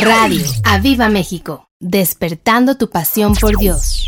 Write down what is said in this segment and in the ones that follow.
Radio Aviva México, despertando tu pasión por Dios.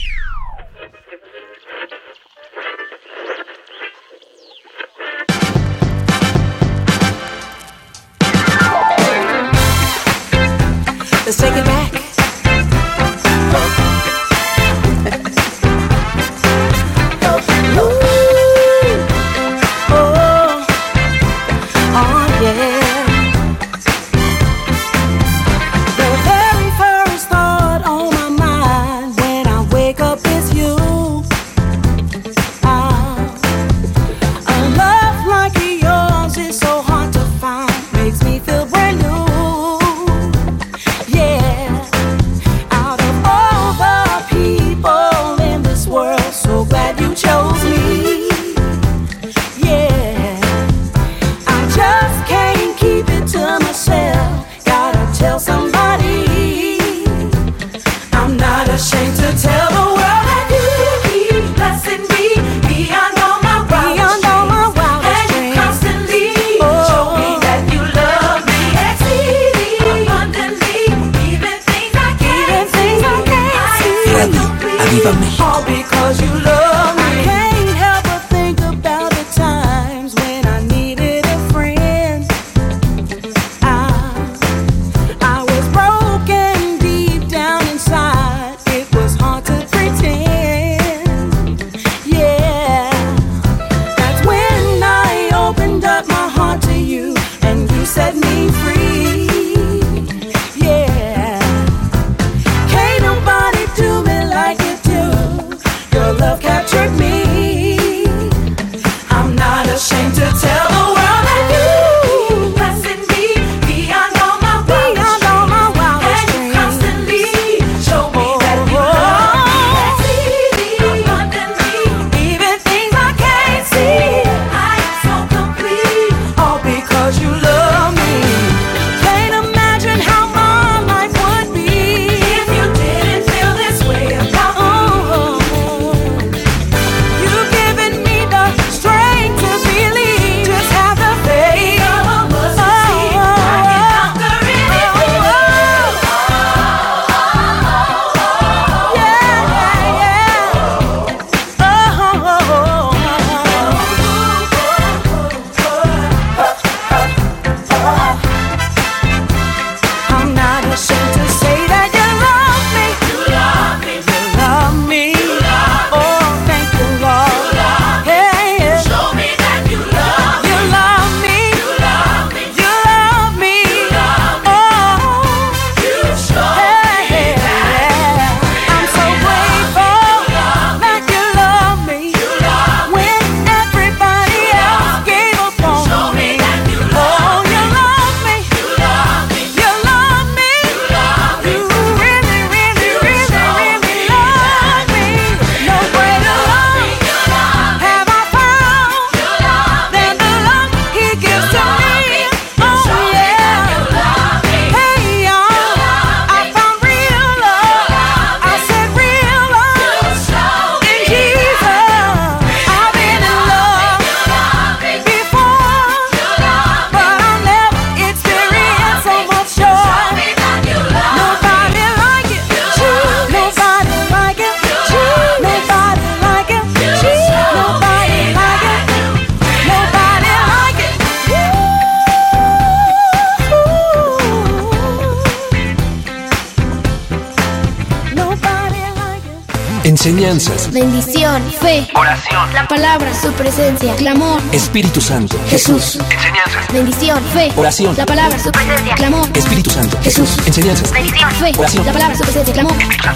la palabra, su presencia, clamor, Espíritu Santo, Jesús, enseñanzas, bendición, fe, oración, la palabra, su presencia, clamor, Espíritu Santo, Jesús, enseñanzas, bendición, fe, oración, la palabra, su presencia, clamor, bendición,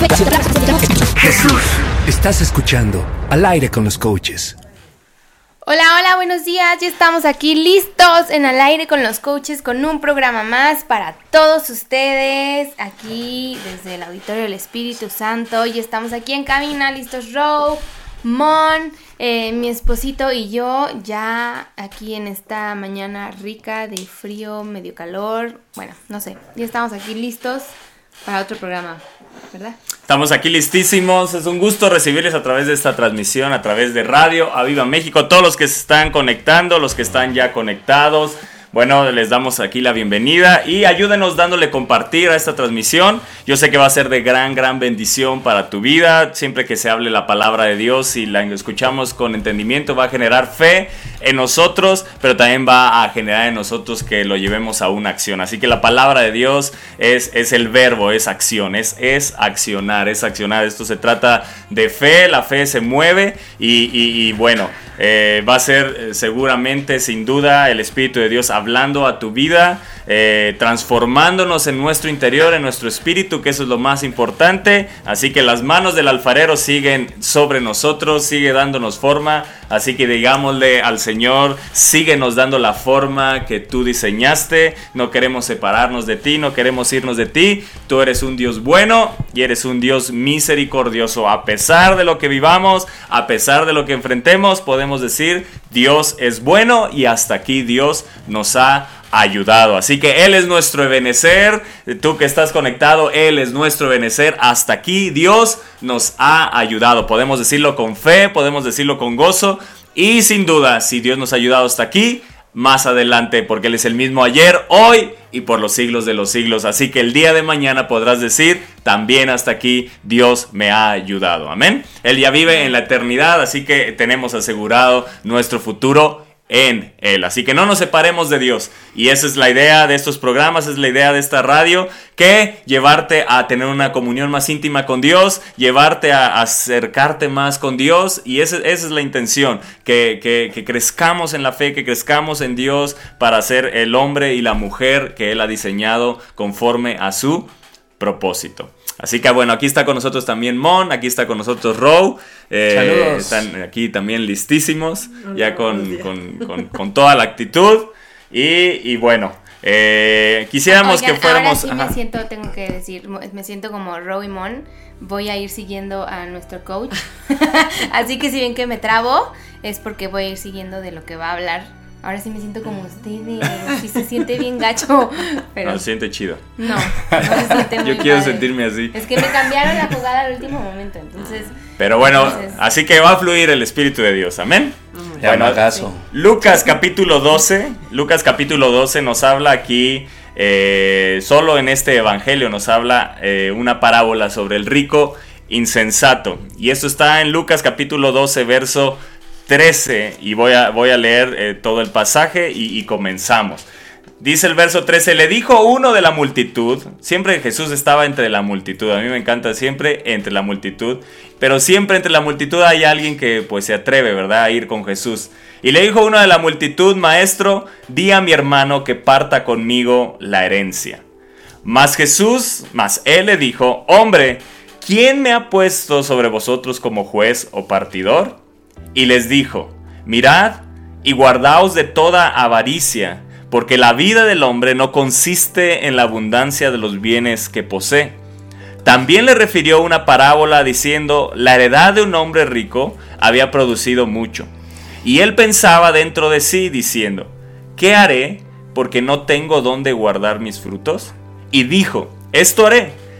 fe, oración, la palabra, su presencia, clamor, Jesús. Estás escuchando al aire con los coaches. Hola, hola, buenos días. Ya estamos aquí listos en al aire con los coaches con un programa más para todos ustedes. Aquí desde el Auditorio del Espíritu Santo. Y estamos aquí en cabina, listos, Row, Mon, eh, mi esposito y yo ya aquí en esta mañana rica de frío, medio calor, bueno, no sé, ya estamos aquí listos para otro programa, ¿verdad? Estamos aquí listísimos, es un gusto recibirles a través de esta transmisión, a través de radio, a Viva México, todos los que se están conectando, los que están ya conectados bueno, les damos aquí la bienvenida y ayúdenos dándole compartir a esta transmisión. Yo sé que va a ser de gran, gran bendición para tu vida. Siempre que se hable la palabra de Dios y la escuchamos con entendimiento, va a generar fe en nosotros, pero también va a generar en nosotros que lo llevemos a una acción. Así que la palabra de Dios es, es el verbo, es acción, es, accionar, es accionar. Esto se trata de fe, la fe se mueve y, y bueno. Eh, va a ser eh, seguramente, sin duda, el Espíritu de Dios hablando a tu vida, eh, transformándonos en nuestro interior, en nuestro espíritu, que eso es lo más importante. Así que las manos del alfarero siguen sobre nosotros, sigue dándonos forma. Así que digámosle al Señor, síguenos dando la forma que tú diseñaste. No queremos separarnos de ti, no queremos irnos de ti. Tú eres un Dios bueno y eres un Dios misericordioso. A pesar de lo que vivamos, a pesar de lo que enfrentemos, podemos decir, Dios es bueno y hasta aquí Dios nos ha ayudado. Así que Él es nuestro ebenecer. Tú que estás conectado, Él es nuestro ebenecer. Hasta aquí Dios nos ha ayudado. Podemos decirlo con fe, podemos decirlo con gozo. Y sin duda, si Dios nos ha ayudado hasta aquí, más adelante, porque Él es el mismo ayer, hoy y por los siglos de los siglos. Así que el día de mañana podrás decir, también hasta aquí Dios me ha ayudado. Amén. Él ya vive en la eternidad, así que tenemos asegurado nuestro futuro en Él. Así que no nos separemos de Dios. Y esa es la idea de estos programas, es la idea de esta radio, que llevarte a tener una comunión más íntima con Dios, llevarte a acercarte más con Dios. Y esa, esa es la intención, que, crezcamos en la fe, que crezcamos en Dios para ser el hombre y la mujer que Él ha diseñado conforme a su propósito. Así que bueno, aquí está con nosotros también Mon, aquí está con nosotros Row. Eh, Saludos. Están aquí también listísimos, ya con, con, con, con toda la actitud. Y, y bueno, eh, quisiéramos Oigan, que fuéramos... Ahora sí me siento, tengo que decir, me siento como Roy Mon. Voy a ir siguiendo a nuestro coach. Así que si ven que me trabo, es porque voy a ir siguiendo de lo que va a hablar. Ahora sí me siento como ustedes. Sí se siente bien gacho. Pero No, se siente chido. no, no se siente muy Yo quiero padre. sentirme así. Es que me cambiaron la jugada al último momento, entonces. Pero bueno, Entonces- así que va a fluir el Espíritu de Dios. Amén. Ya no caso. Lucas capítulo 12, Lucas capítulo 12 nos habla aquí, eh, solo en este evangelio nos habla eh, una parábola sobre el rico insensato. Y esto está en Lucas capítulo 12, verso 13. Y voy a, voy a leer eh, todo el pasaje y, comenzamos. Dice el verso 13, le dijo uno de la multitud, siempre Jesús estaba entre la multitud, a mí me encanta siempre entre la multitud, pero siempre entre la multitud hay alguien que pues se atreve, ¿verdad?, a ir con Jesús. Y le dijo uno de la multitud, maestro, di a mi hermano que parta conmigo la herencia. Mas Jesús, mas él le dijo, hombre, ¿quién me ha puesto sobre vosotros como juez o partidor? Y les dijo, mirad y guardaos de toda avaricia, porque la vida del hombre no consiste en la abundancia de los bienes que posee. También le refirió una parábola diciendo, la heredad de un hombre rico había producido mucho. Y él pensaba dentro de sí diciendo, ¿qué haré porque no tengo dónde guardar mis frutos? Y dijo, esto haré,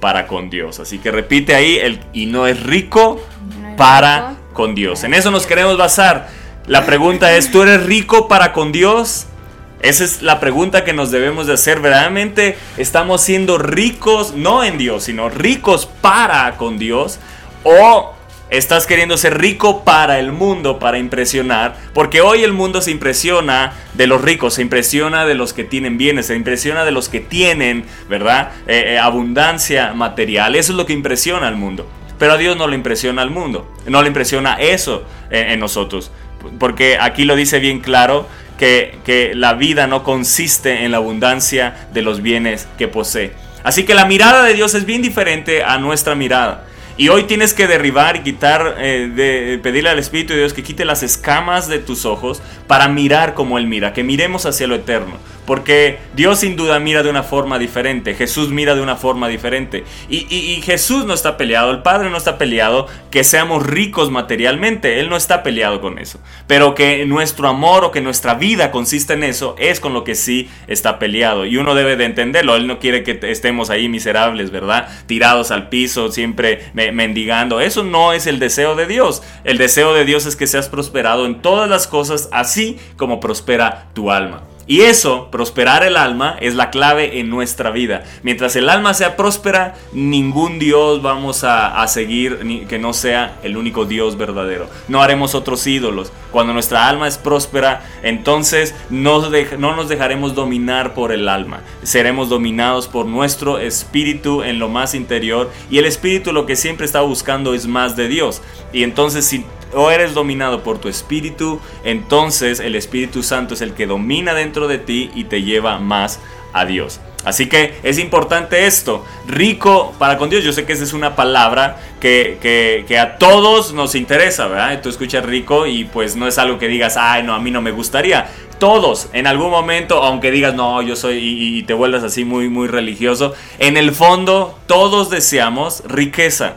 para con Dios. Así que repite ahí, el y no es rico No es para rico. con Dios. En eso nos queremos basar. La pregunta es, ¿tú eres rico para con Dios? Esa es la pregunta que nos debemos de hacer. ¿Verdaderamente estamos siendo ricos, no en Dios, sino ricos para con Dios? ¿O estás queriendo ser rico para el mundo, para impresionar? Porque hoy el mundo se impresiona de los ricos, se impresiona de los que tienen bienes, se impresiona de los que tienen, ¿verdad? Eh, eh, abundancia material. Eso es lo que impresiona al mundo. Pero a Dios no le impresiona al mundo, no le impresiona eso en, en nosotros. Porque aquí lo dice bien claro que, que la vida no consiste en la abundancia de los bienes que posee. Así que la mirada de Dios es bien diferente a nuestra mirada. Y hoy tienes que derribar y quitar, eh, pedirle al Espíritu de Dios que quite las escamas de tus ojos para mirar como Él mira, que miremos hacia lo eterno. Porque Dios sin duda mira de una forma diferente, Jesús mira de una forma diferente. Y, Jesús no está peleado, el Padre no está peleado que seamos ricos materialmente, Él no está peleado con eso. Pero que nuestro amor o que nuestra vida consiste en eso es con lo que sí está peleado. Y uno debe de entenderlo, Él no quiere que te- estemos ahí miserables, ¿verdad? Tirados al piso, siempre me- mendigando. Eso no es el deseo de Dios. El deseo de Dios es que seas prosperado en todas las cosas, así como prospera tu alma. Y eso, prosperar el alma, es la clave en nuestra vida. Mientras el alma sea próspera, ningún Dios vamos a, seguir que no sea el único Dios verdadero. No haremos otros ídolos. Cuando nuestra alma es próspera, entonces no, no nos dejaremos dominar por el alma. Seremos dominados por nuestro espíritu en lo más interior. Y el espíritu lo que siempre está buscando es más de Dios. Y entonces si o eres dominado por tu espíritu, entonces el Espíritu Santo es el que domina dentro de ti y te lleva más a Dios. Así que es importante esto, rico para con Dios. Yo sé que esa es una palabra que, a todos nos interesa, ¿verdad? Tú escuchas rico y pues no es algo que digas, ay, no, a mí no me gustaría. Todos, en algún momento, aunque digas, no, yo soy, y, y te vuelvas así muy, muy religioso, en el fondo todos deseamos riqueza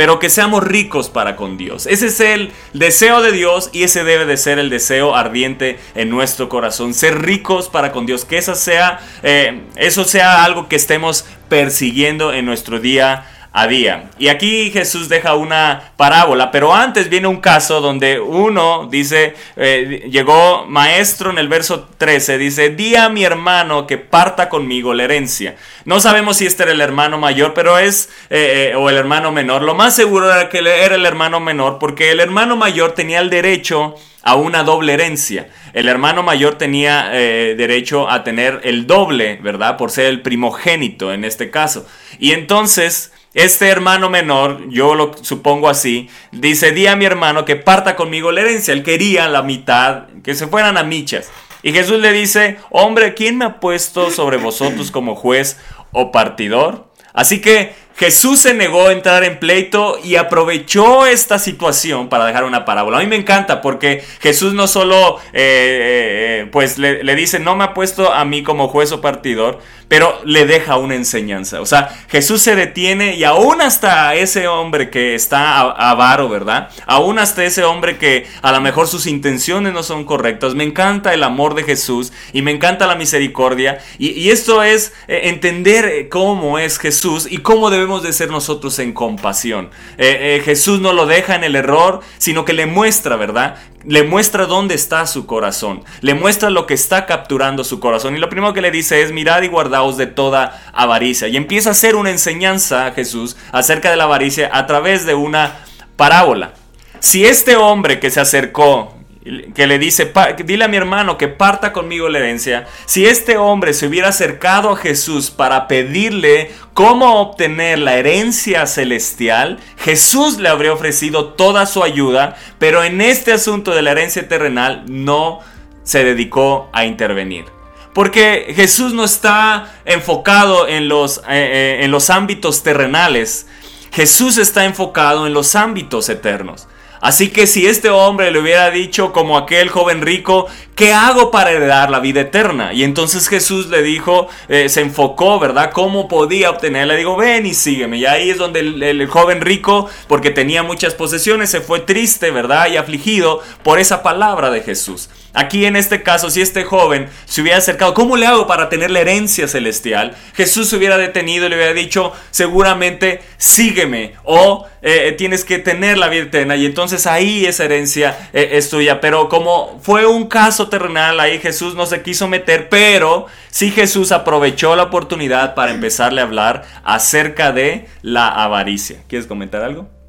pero que seamos ricos para con Dios. Ese es el deseo de Dios y ese debe de ser el deseo ardiente en nuestro corazón. Ser ricos para con Dios, que esa sea, eh, eso sea algo que estemos persiguiendo en nuestro día a día. Y aquí Jesús deja una parábola, pero antes viene un caso donde uno dice, eh, llegó maestro en el verso 13, dice, di a mi hermano que parta conmigo la herencia. No sabemos si este era el hermano mayor, pero es, eh, eh, o el hermano menor. Lo más seguro era que era el hermano menor, porque el hermano mayor tenía el derecho a una doble herencia. El hermano mayor tenía derecho a tener el doble, ¿verdad? Por ser el primogénito en este caso. Y entonces, este hermano menor, yo lo supongo así, dice, di a mi hermano que parta conmigo la herencia. Él quería la mitad, que se fueran a michas. Y Jesús le dice, hombre, ¿quién me ha puesto sobre vosotros como juez o partidor? Así que Jesús se negó a entrar en pleito y aprovechó esta situación para dejar una parábola. A mí me encanta porque Jesús no solo eh, eh, pues le, dice no me ha puesto a mí como juez o partidor, pero le deja una enseñanza. O sea, Jesús se detiene y aún hasta ese hombre que está avaro, ¿verdad? Aún hasta ese hombre que a lo mejor sus intenciones no son correctas. Me encanta el amor de Jesús y me encanta la misericordia. Y, esto es eh, entender eh, cómo es Jesús y cómo debemos de ser nosotros en compasión. Eh, eh, Jesús no lo deja en el error, sino que le muestra, ¿verdad? Le muestra dónde está su corazón. Le muestra lo que está capturando su corazón. Y lo primero que le dice es, mirad y guardaos de toda avaricia. Y empieza a hacer una enseñanza a Jesús acerca de la avaricia a través de una parábola. Si este hombre que se acercó, que le dice, "Pa- dile a mi hermano que parta conmigo la herencia, si este hombre se hubiera acercado a Jesús para pedirle cómo obtener la herencia celestial, Jesús le habría ofrecido toda su ayuda, pero en este asunto de la herencia terrenal no se dedicó a intervenir. Porque Jesús no está enfocado en los, eh, eh, en los ámbitos terrenales, Jesús está enfocado en los ámbitos eternos. Así que si este hombre le hubiera dicho como aquel joven rico, ¿qué hago para heredar la vida eterna? Y entonces Jesús le dijo, eh, se enfocó, ¿verdad? ¿Cómo podía obtenerla? Digo, ven y sígueme. Y ahí es donde el, joven rico, porque tenía muchas posesiones, se fue triste, ¿verdad? Y afligido por esa palabra de Jesús. Aquí en este caso, si este joven se hubiera acercado, ¿cómo le hago para tener la herencia celestial? Jesús se hubiera detenido y le hubiera dicho, seguramente sígueme o eh, tienes que tener la vida eterna y entonces ahí esa herencia eh, es tuya. Pero como fue un caso terrenal, ahí Jesús no se quiso meter, pero sí Jesús aprovechó la oportunidad para empezarle a hablar acerca de la avaricia. ¿Quieres comentar algo?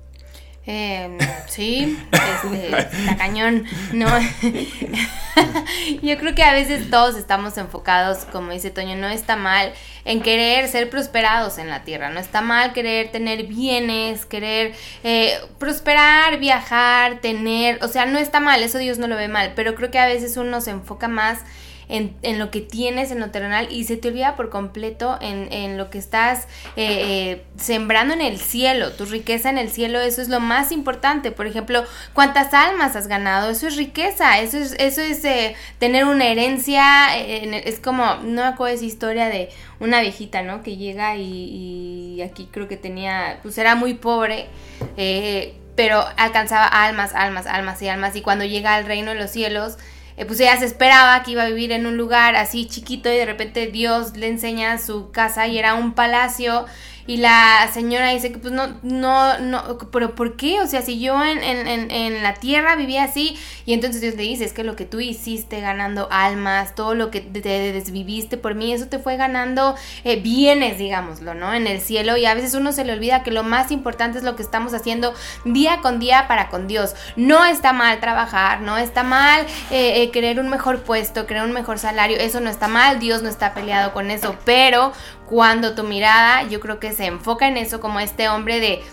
Eh, sí, este, cañón. No. Yo creo que a veces todos estamos enfocados, como dice Toño, no está mal en querer ser prosperados en la tierra, no está mal querer tener bienes, querer eh, prosperar, viajar, tener, o sea, no está mal, eso Dios no lo ve mal, pero creo que a veces uno se enfoca más en, lo que tienes en lo terrenal y se te olvida por completo en, lo que estás eh, eh, sembrando en el cielo, tu riqueza en el cielo, eso es lo más importante. Por ejemplo, ¿cuántas almas has ganado? Eso es riqueza, eso es, eso es eh, tener una herencia, es como, no me acuerdo esa historia de una viejita, ¿no? Que llega y, y aquí creo que tenía, pues era muy pobre. Pero alcanzaba almas, almas, almas y almas. Y cuando llega al reino de los cielos, eh, pues ella se esperaba que iba a vivir en un lugar así chiquito y de repente Dios le enseña su casa y era un palacio. Y la señora dice que pues no, no, no, pero ¿por qué? O sea, si yo en, en, en, la tierra vivía así, y entonces Dios le dice, es que lo que tú hiciste ganando almas, todo lo que te desviviste por mí, eso te fue ganando eh, bienes, digámoslo, ¿no? En el cielo, y a veces uno se le olvida que lo más importante es lo que estamos haciendo día con día para con Dios. No está mal trabajar, no está mal eh, eh, querer un mejor puesto, querer un mejor salario, eso no está mal, Dios no está peleado con eso, pero cuando tu mirada yo creo que se enfoca en eso como este hombre de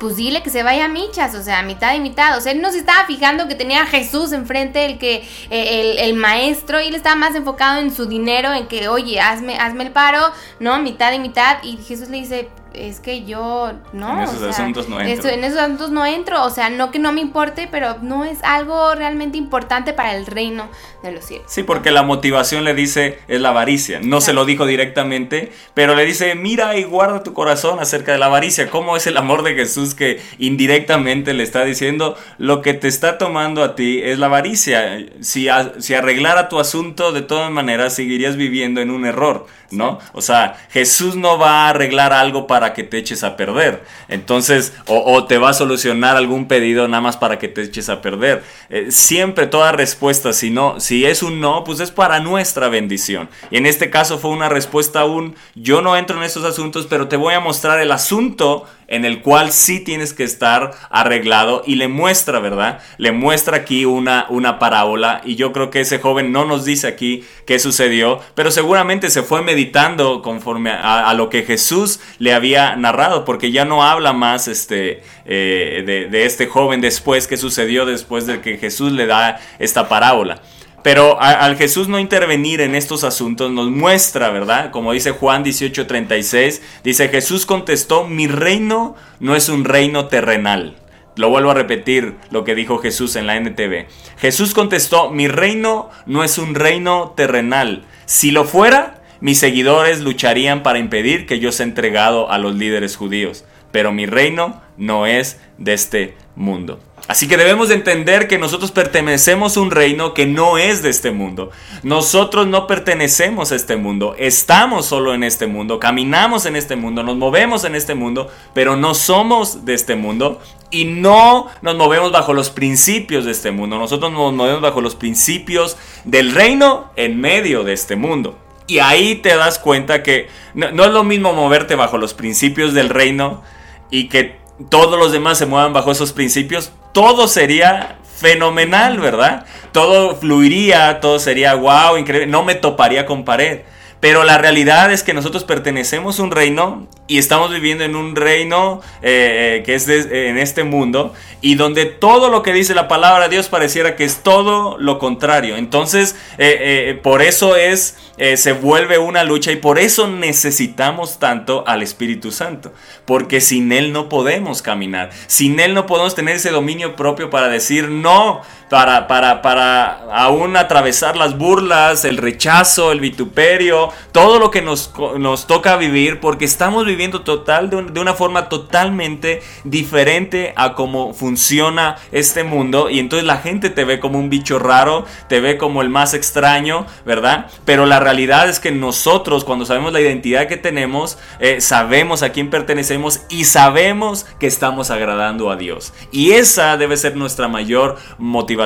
pues dile que se vaya a michas, o sea, mitad y mitad. O sea, él no se estaba fijando que tenía a Jesús enfrente, el que, eh, el, maestro, y él estaba más enfocado en su dinero, en que, oye, hazme, hazme el paro, ¿no? Mitad y mitad. Y Jesús le dice, es que yo no. En esos o sea, asuntos no entro. en esos asuntos no entro. O sea, no que no me importe, pero no es algo realmente importante para el reino de los cielos. Sí, porque la motivación le dice es la avaricia. No se lo dijo directamente, pero le dice, mira y guarda tu corazón acerca de la avaricia. ¿Cómo es el amor de Jesús que indirectamente le está diciendo lo que te está tomando a ti es la avaricia? Si, a- si arreglara tu asunto, de todas maneras seguirías viviendo en un error, ¿no? O sea, Jesús no va a arreglar algo para que te eches a perder. Entonces, o, te va a solucionar algún pedido nada más para que te eches a perder. Eh, siempre toda respuesta, si no, si es un no, pues es para nuestra bendición. Y en este caso fue una respuesta un yo no entro en esos asuntos, pero te voy a mostrar el asunto en el cual sí tienes que estar arreglado y le muestra, ¿verdad? Le muestra aquí una, una parábola y yo creo que ese joven no nos dice aquí qué sucedió, pero seguramente se fue meditando conforme a, lo que Jesús le había narrado, porque ya no habla más este, eh, de, de este joven después, qué sucedió después de que Jesús le da esta parábola. Pero al Jesús no intervenir en estos asuntos nos muestra, ¿verdad? Como dice Juan 18:36, dice Jesús contestó, mi reino no es un reino terrenal. Lo vuelvo a repetir lo que dijo Jesús en la NTV. Jesús contestó, mi reino no es un reino terrenal. Si lo fuera, mis seguidores lucharían para impedir que yo sea entregado a los líderes judíos. Pero mi reino no es de este mundo. Así que debemos de entender que nosotros pertenecemos a un reino que no es de este mundo. Nosotros no pertenecemos a este mundo, estamos solo en este mundo, caminamos en este mundo, nos movemos en este mundo, pero no somos de este mundo y no nos movemos bajo los principios de este mundo. Nosotros nos movemos bajo los principios del reino en medio de este mundo. Y ahí te das cuenta que no, no es lo mismo moverte bajo los principios del reino y que todos los demás se muevan bajo esos principios, todo sería fenomenal, ¿verdad? Todo fluiría, todo sería wow, increíble, no me toparía con pared. Pero la realidad es que nosotros pertenecemos a un reino y estamos viviendo en un reino eh, eh, que es en este mundo y donde todo lo que dice la palabra de Dios pareciera que es todo lo contrario. Entonces, eh, por eso es, se vuelve una lucha y por eso necesitamos tanto al Espíritu Santo. Porque sin Él no podemos caminar. Sin Él no podemos tener ese dominio propio para decir no, para, para, para aún atravesar las burlas, el rechazo, el vituperio, todo lo que nos, nos toca vivir, porque estamos viviendo total, de, de una forma totalmente diferente a cómo funciona este mundo. Y entonces la gente te ve como un bicho raro, te ve como el más extraño, ¿verdad? Pero la realidad es que nosotros, cuando sabemos la identidad que tenemos, eh, sabemos a quién pertenecemos y sabemos que estamos agradando a Dios. Y esa debe ser nuestra mayor motivación,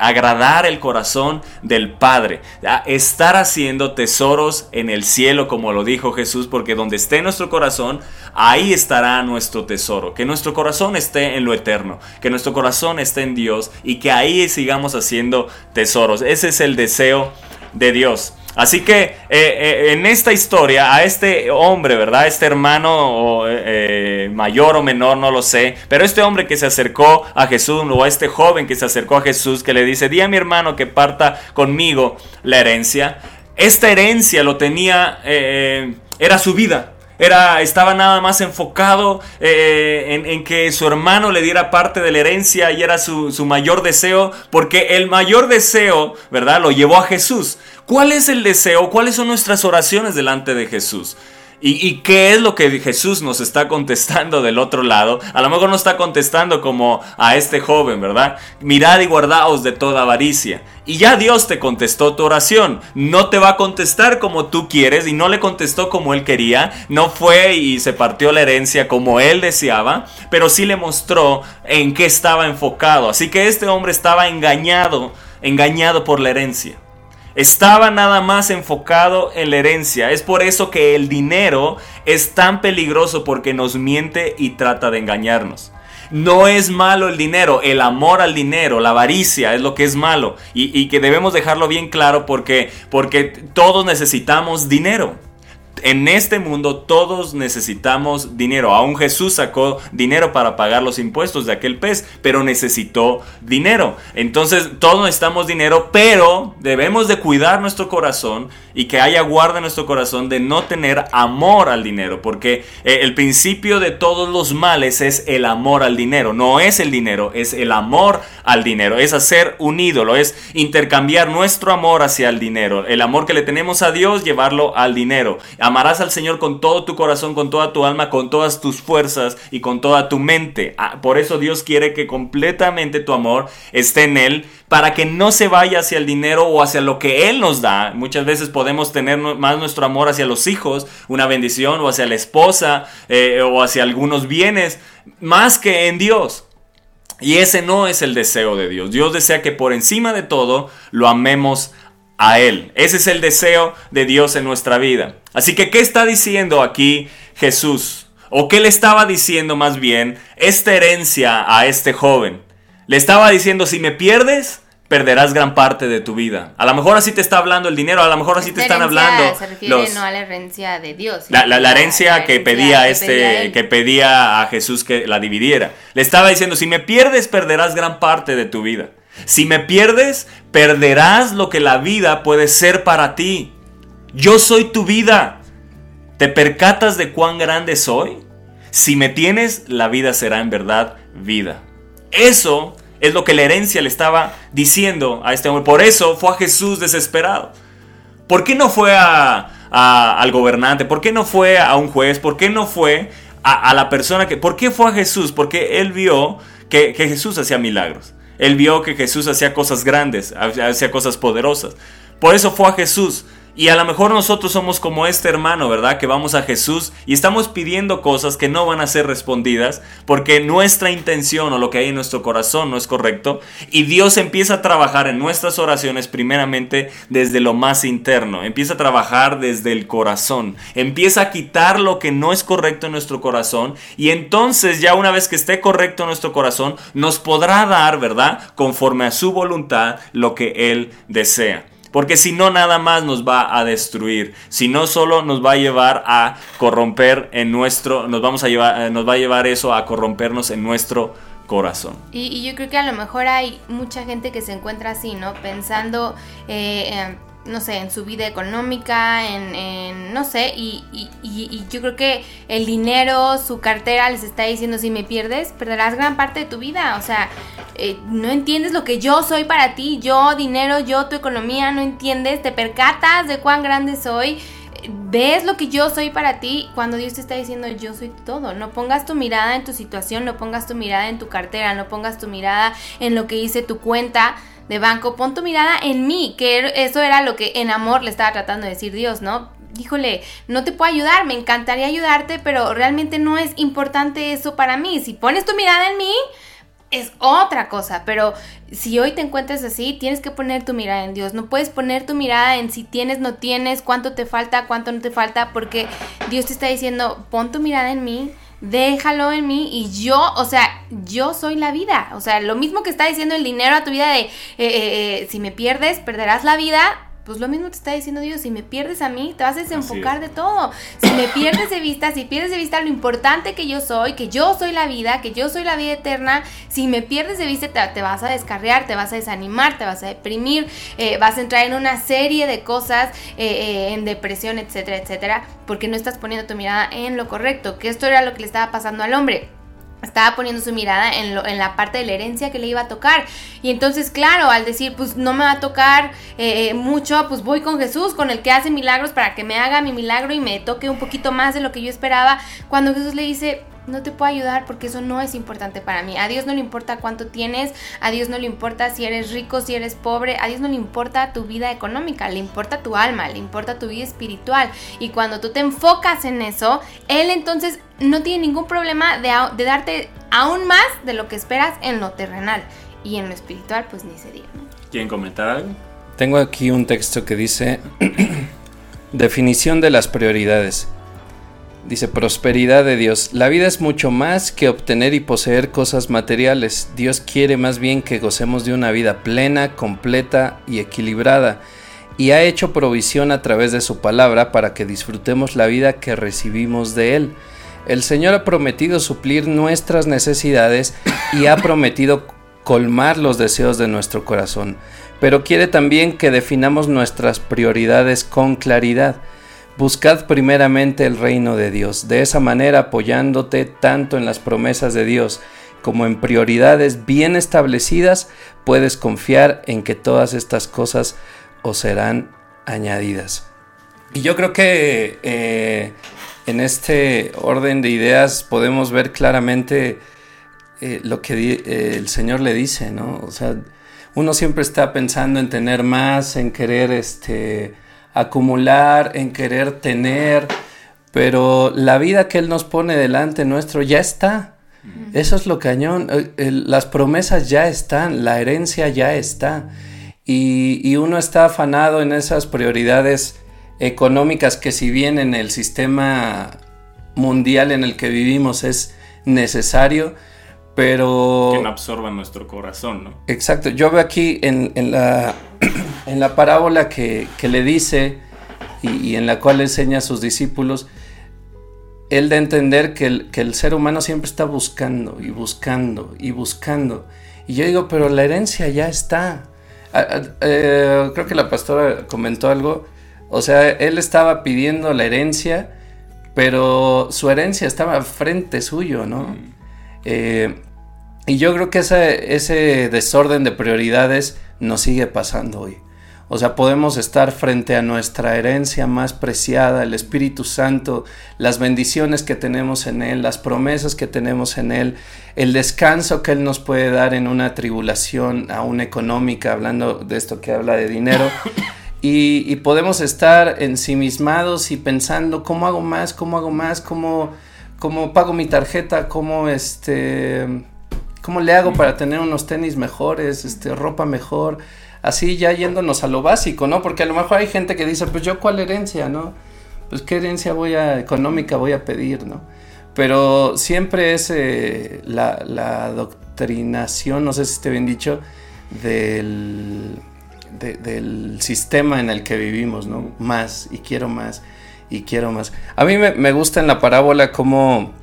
agradar el corazón del Padre, estar haciendo tesoros en el cielo, como lo dijo Jesús, porque donde esté nuestro corazón, ahí estará nuestro tesoro. Que nuestro corazón esté en lo eterno, que nuestro corazón esté en Dios y que ahí sigamos haciendo tesoros. Ese es el deseo de Dios. Así que eh, eh, en esta historia, a este hombre, ¿verdad? Este hermano o, eh, mayor o menor, no lo sé, pero este hombre que se acercó a Jesús, o a este joven que se acercó a Jesús, que le dice, di a mi hermano que parta conmigo la herencia, esta herencia lo tenía, era su vida. Era, estaba nada más enfocado eh, en, que su hermano le diera parte de la herencia y era su, su, mayor deseo, porque el mayor deseo, ¿verdad? Lo llevó a Jesús. ¿Cuál es el deseo? ¿Cuáles son nuestras oraciones delante de Jesús? ¿Y, qué es lo que Jesús nos está contestando del otro lado? A lo mejor no está contestando como a este joven, ¿verdad? Mirad y guardaos de toda avaricia. Y ya Dios te contestó tu oración. No te va a contestar como tú quieres y no le contestó como él quería. No fue y se partió la herencia como él deseaba, pero sí le mostró en qué estaba enfocado. Así que este hombre estaba engañado, engañado por la herencia. Estaba nada más enfocado en la herencia. Es por eso que el dinero es tan peligroso porque nos miente y trata de engañarnos. No es malo el dinero, el amor al dinero, la avaricia es lo que es malo. Y, que debemos dejarlo bien claro porque, porque todos necesitamos dinero en este mundo todos necesitamos dinero. Aún Jesús sacó dinero para pagar los impuestos de aquel pez, pero necesitó dinero. Entonces todos necesitamos dinero, pero debemos de cuidar nuestro corazón y que haya guarda en nuestro corazón de no tener amor al dinero, porque eh, el principio de todos los males es el amor al dinero. No es el dinero, es el amor al dinero. Es hacer un ídolo, es intercambiar nuestro amor hacia el dinero. El amor que le tenemos a Dios, llevarlo al dinero Amarás al Señor con todo tu corazón, con toda tu alma, con todas tus fuerzas y con toda tu mente. Ah, por eso Dios quiere que completamente tu amor esté en Él, para que no se vaya hacia el dinero o hacia lo que Él nos da. Muchas veces podemos tener más nuestro amor hacia los hijos, una bendición, o hacia la esposa, eh, o hacia algunos bienes, más que en Dios. Y ese no es el deseo de Dios. Dios desea que por encima de todo lo amemos a Él. Ese es el deseo de Dios en nuestra vida. Así que, ¿qué está diciendo aquí Jesús? ¿O qué le estaba diciendo más bien esta herencia a este joven? Le estaba diciendo, si me pierdes, perderás gran parte de tu vida. A lo mejor así te está hablando el dinero, a lo mejor así te están hablando. Se refiere no a la herencia de Dios. La, herencia que pedía este, que pedía a Jesús que la dividiera. Le estaba diciendo, si me pierdes, perderás gran parte de tu vida. Si me pierdes, perderás lo que la vida puede ser para ti. Yo soy tu vida. ¿Te percatas de cuán grande soy? Si me tienes, la vida será en verdad vida. Eso es lo que la herencia le estaba diciendo a este hombre. Por eso fue a Jesús desesperado. ¿Por qué no fue al gobernante? ¿Por qué no fue a un juez? ¿Por qué no fue a, la persona que... ¿Por qué fue a Jesús? Porque él vio que Jesús hacía milagros. Él vio que Jesús hacía cosas grandes, hacía cosas poderosas. Por eso fue a Jesús. Y a lo mejor nosotros somos como este hermano, ¿verdad? Que vamos a Jesús y estamos pidiendo cosas que no van a ser respondidas porque nuestra intención o lo que hay en nuestro corazón no es correcto. Y Dios empieza a trabajar en nuestras oraciones primeramente desde lo más interno. Empieza a trabajar desde el corazón. Empieza a quitar lo que no es correcto en nuestro corazón. Y entonces ya una vez que esté correcto nuestro corazón, nos podrá dar, ¿verdad? Conforme a su voluntad lo que Él desea. Porque si no, nada más nos va a destruir. Si no, solo nos va a llevar a corromper en nuestro, nos, vamos a llevar, eh, nos va a llevar eso a corrompernos en nuestro corazón. Y, yo creo que a lo mejor hay mucha gente que se encuentra así, ¿no? Pensando eh, no sé, en su vida económica, en, no sé, y, yo creo que el dinero, su cartera les está diciendo, si me pierdes, perderás gran parte de tu vida, o sea, eh, no entiendes lo que yo soy para ti, yo, dinero, yo, tu economía, no entiendes, te percatas de cuán grande soy, ves lo que yo soy para ti cuando Dios te está diciendo yo soy todo. No pongas tu mirada en tu situación, no pongas tu mirada en tu cartera, no pongas tu mirada en lo que dice tu cuenta de banco, pon tu mirada en mí, que er, eso era lo que en amor le estaba tratando de decir Dios, ¿no? Híjole, no te puedo ayudar, me encantaría ayudarte, pero realmente no es importante eso para mí. Si pones tu mirada en mí, es otra cosa, pero si hoy te encuentras así, tienes que poner tu mirada en Dios. No puedes poner tu mirada en si tienes, no tienes, cuánto te falta, cuánto no te falta, porque Dios te está diciendo, pon tu mirada en mí, déjalo en mí y yo, o sea, yo soy la vida. O sea, lo mismo que está diciendo el dinero a tu vida de, eh, eh, eh, si me pierdes, perderás la vida. Pues lo mismo te está diciendo Dios, si me pierdes a mí, te vas a desenfocar es. de todo. Si me pierdes de vista, si pierdes de vista lo importante que yo soy, que yo soy la vida, que yo soy la vida eterna, si me pierdes de vista te, te vas a descarriar, te vas a desanimar, te vas a deprimir, eh, vas a entrar en una serie de cosas, eh, eh, en depresión, etcétera, etcétera, porque no estás poniendo tu mirada en lo correcto, que esto era lo que le estaba pasando al hombre estaba poniendo su mirada en, lo, en, la parte de la herencia que le iba a tocar. Y entonces, claro, al decir, pues no me va a tocar eh, mucho, pues voy con Jesús, con el que hace milagros, para que me haga mi milagro y me toque un poquito más de lo que yo esperaba. Cuando Jesús le dice, no te puedo ayudar porque eso no es importante para mí. A Dios no le importa cuánto tienes, a Dios no le importa si eres rico, si eres pobre, a Dios no le importa tu vida económica, le importa tu alma, le importa tu vida espiritual. Y cuando tú te enfocas en eso, Él entonces no tiene ningún problema de, de darte aún más de lo que esperas en lo terrenal. Y en lo espiritual, pues ni se diga. ¿no? ¿Quieren comentar algo? Tengo aquí un texto que dice, definición de las prioridades. Dice, prosperidad de Dios. La vida es mucho más que obtener y poseer cosas materiales. Dios quiere más bien que gocemos de una vida plena, completa y equilibrada. Y ha hecho provisión a través de su palabra para que disfrutemos la vida que recibimos de Él. El Señor ha prometido suplir nuestras necesidades y ha prometido colmar los deseos de nuestro corazón. Pero quiere también que definamos nuestras prioridades con claridad. Buscad primeramente el reino de Dios, de esa manera apoyándote tanto en las promesas de Dios como en prioridades bien establecidas, puedes confiar en que todas estas cosas os serán añadidas. Y yo creo que eh, en este orden de ideas podemos ver claramente eh, lo que eh, el Señor le dice, ¿no? O sea, uno siempre está pensando en tener más, en querer este acumular, en querer tener, pero la vida que Él nos pone delante nuestro ya está. Eso es lo cañón. Las promesas ya están, la herencia ya está. Y, y, uno está afanado en esas prioridades económicas que si bien en el sistema mundial en el que vivimos es necesario, pero... Que no absorban nuestro corazón, ¿no? Exacto. Yo veo aquí en, en la, en la parábola que, que le dice y, y, en la cual enseña a sus discípulos, él a entender que el, que el ser humano siempre está buscando y buscando y buscando. Y yo digo, pero la herencia ya está. Eh, creo que la pastora comentó algo. O sea, él estaba pidiendo la herencia, pero su herencia estaba frente suyo, ¿no? Mm. Eh, y yo creo que ese, ese desorden de prioridades nos sigue pasando hoy. O sea, podemos estar frente a nuestra herencia más preciada, el Espíritu Santo, las bendiciones que tenemos en Él, las promesas que tenemos en Él, el descanso que Él nos puede dar en una tribulación aún económica, hablando de esto que habla de dinero. Y, y podemos estar ensimismados y pensando, ¿cómo hago más? ¿Cómo hago más? ¿Cómo, cómo pago mi tarjeta? ¿Cómo este... ¿Cómo le hago para tener unos tenis mejores, este, ropa mejor? Así ya yéndonos a lo básico, ¿no? Porque a lo mejor hay gente que dice, pues yo cuál herencia, ¿no? Pues qué herencia voy a, económica voy a pedir, ¿no? Pero siempre es eh, la, la, doctrinación, no sé si esté bien dicho, del, de, del sistema en el que vivimos, ¿no? Más, y quiero más, y quiero más. A mí me, me gusta en la parábola cómo,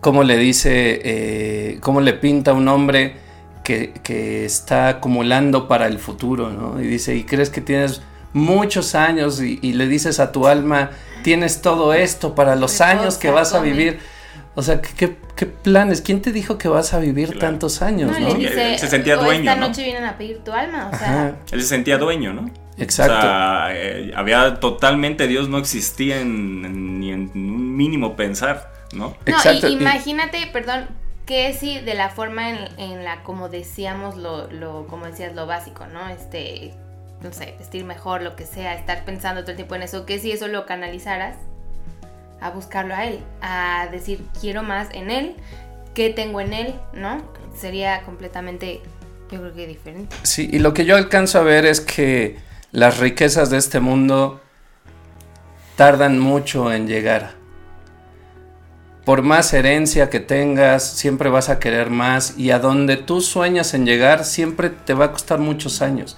cómo le dice, eh, cómo le pinta un hombre que, que, está acumulando para el futuro, ¿no? Y dice, y crees que tienes muchos años y, y le dices a tu alma, tienes todo esto para los años que vas a vivir. O sea, ¿qué, ¿qué, planes? ¿Quién te dijo que vas a vivir claro. tantos años? No, ¿no? Dice, él se sentía dueño. Esta ¿no? noche vienen a pedir tu alma. O sea, Ajá. Él se sentía dueño, ¿no? Exacto. O sea, eh, había totalmente, Dios no existía en, en, ni en un mínimo pensar, ¿no? no Exacto. y imagínate, perdón, que si de la forma en, en la como decíamos lo, lo, como decías, lo básico, ¿no? Este, no sé, vestir mejor, lo que sea, estar pensando todo el tiempo en eso, que si eso lo canalizaras a buscarlo a él, a decir quiero más en él, qué tengo en él, ¿no? Sería completamente, yo creo que diferente. Sí, y lo que yo alcanzo a ver es que las riquezas de este mundo tardan mucho en llegar. Por más herencia que tengas, siempre vas a querer más y a donde tú sueñas en llegar siempre te va a costar muchos años.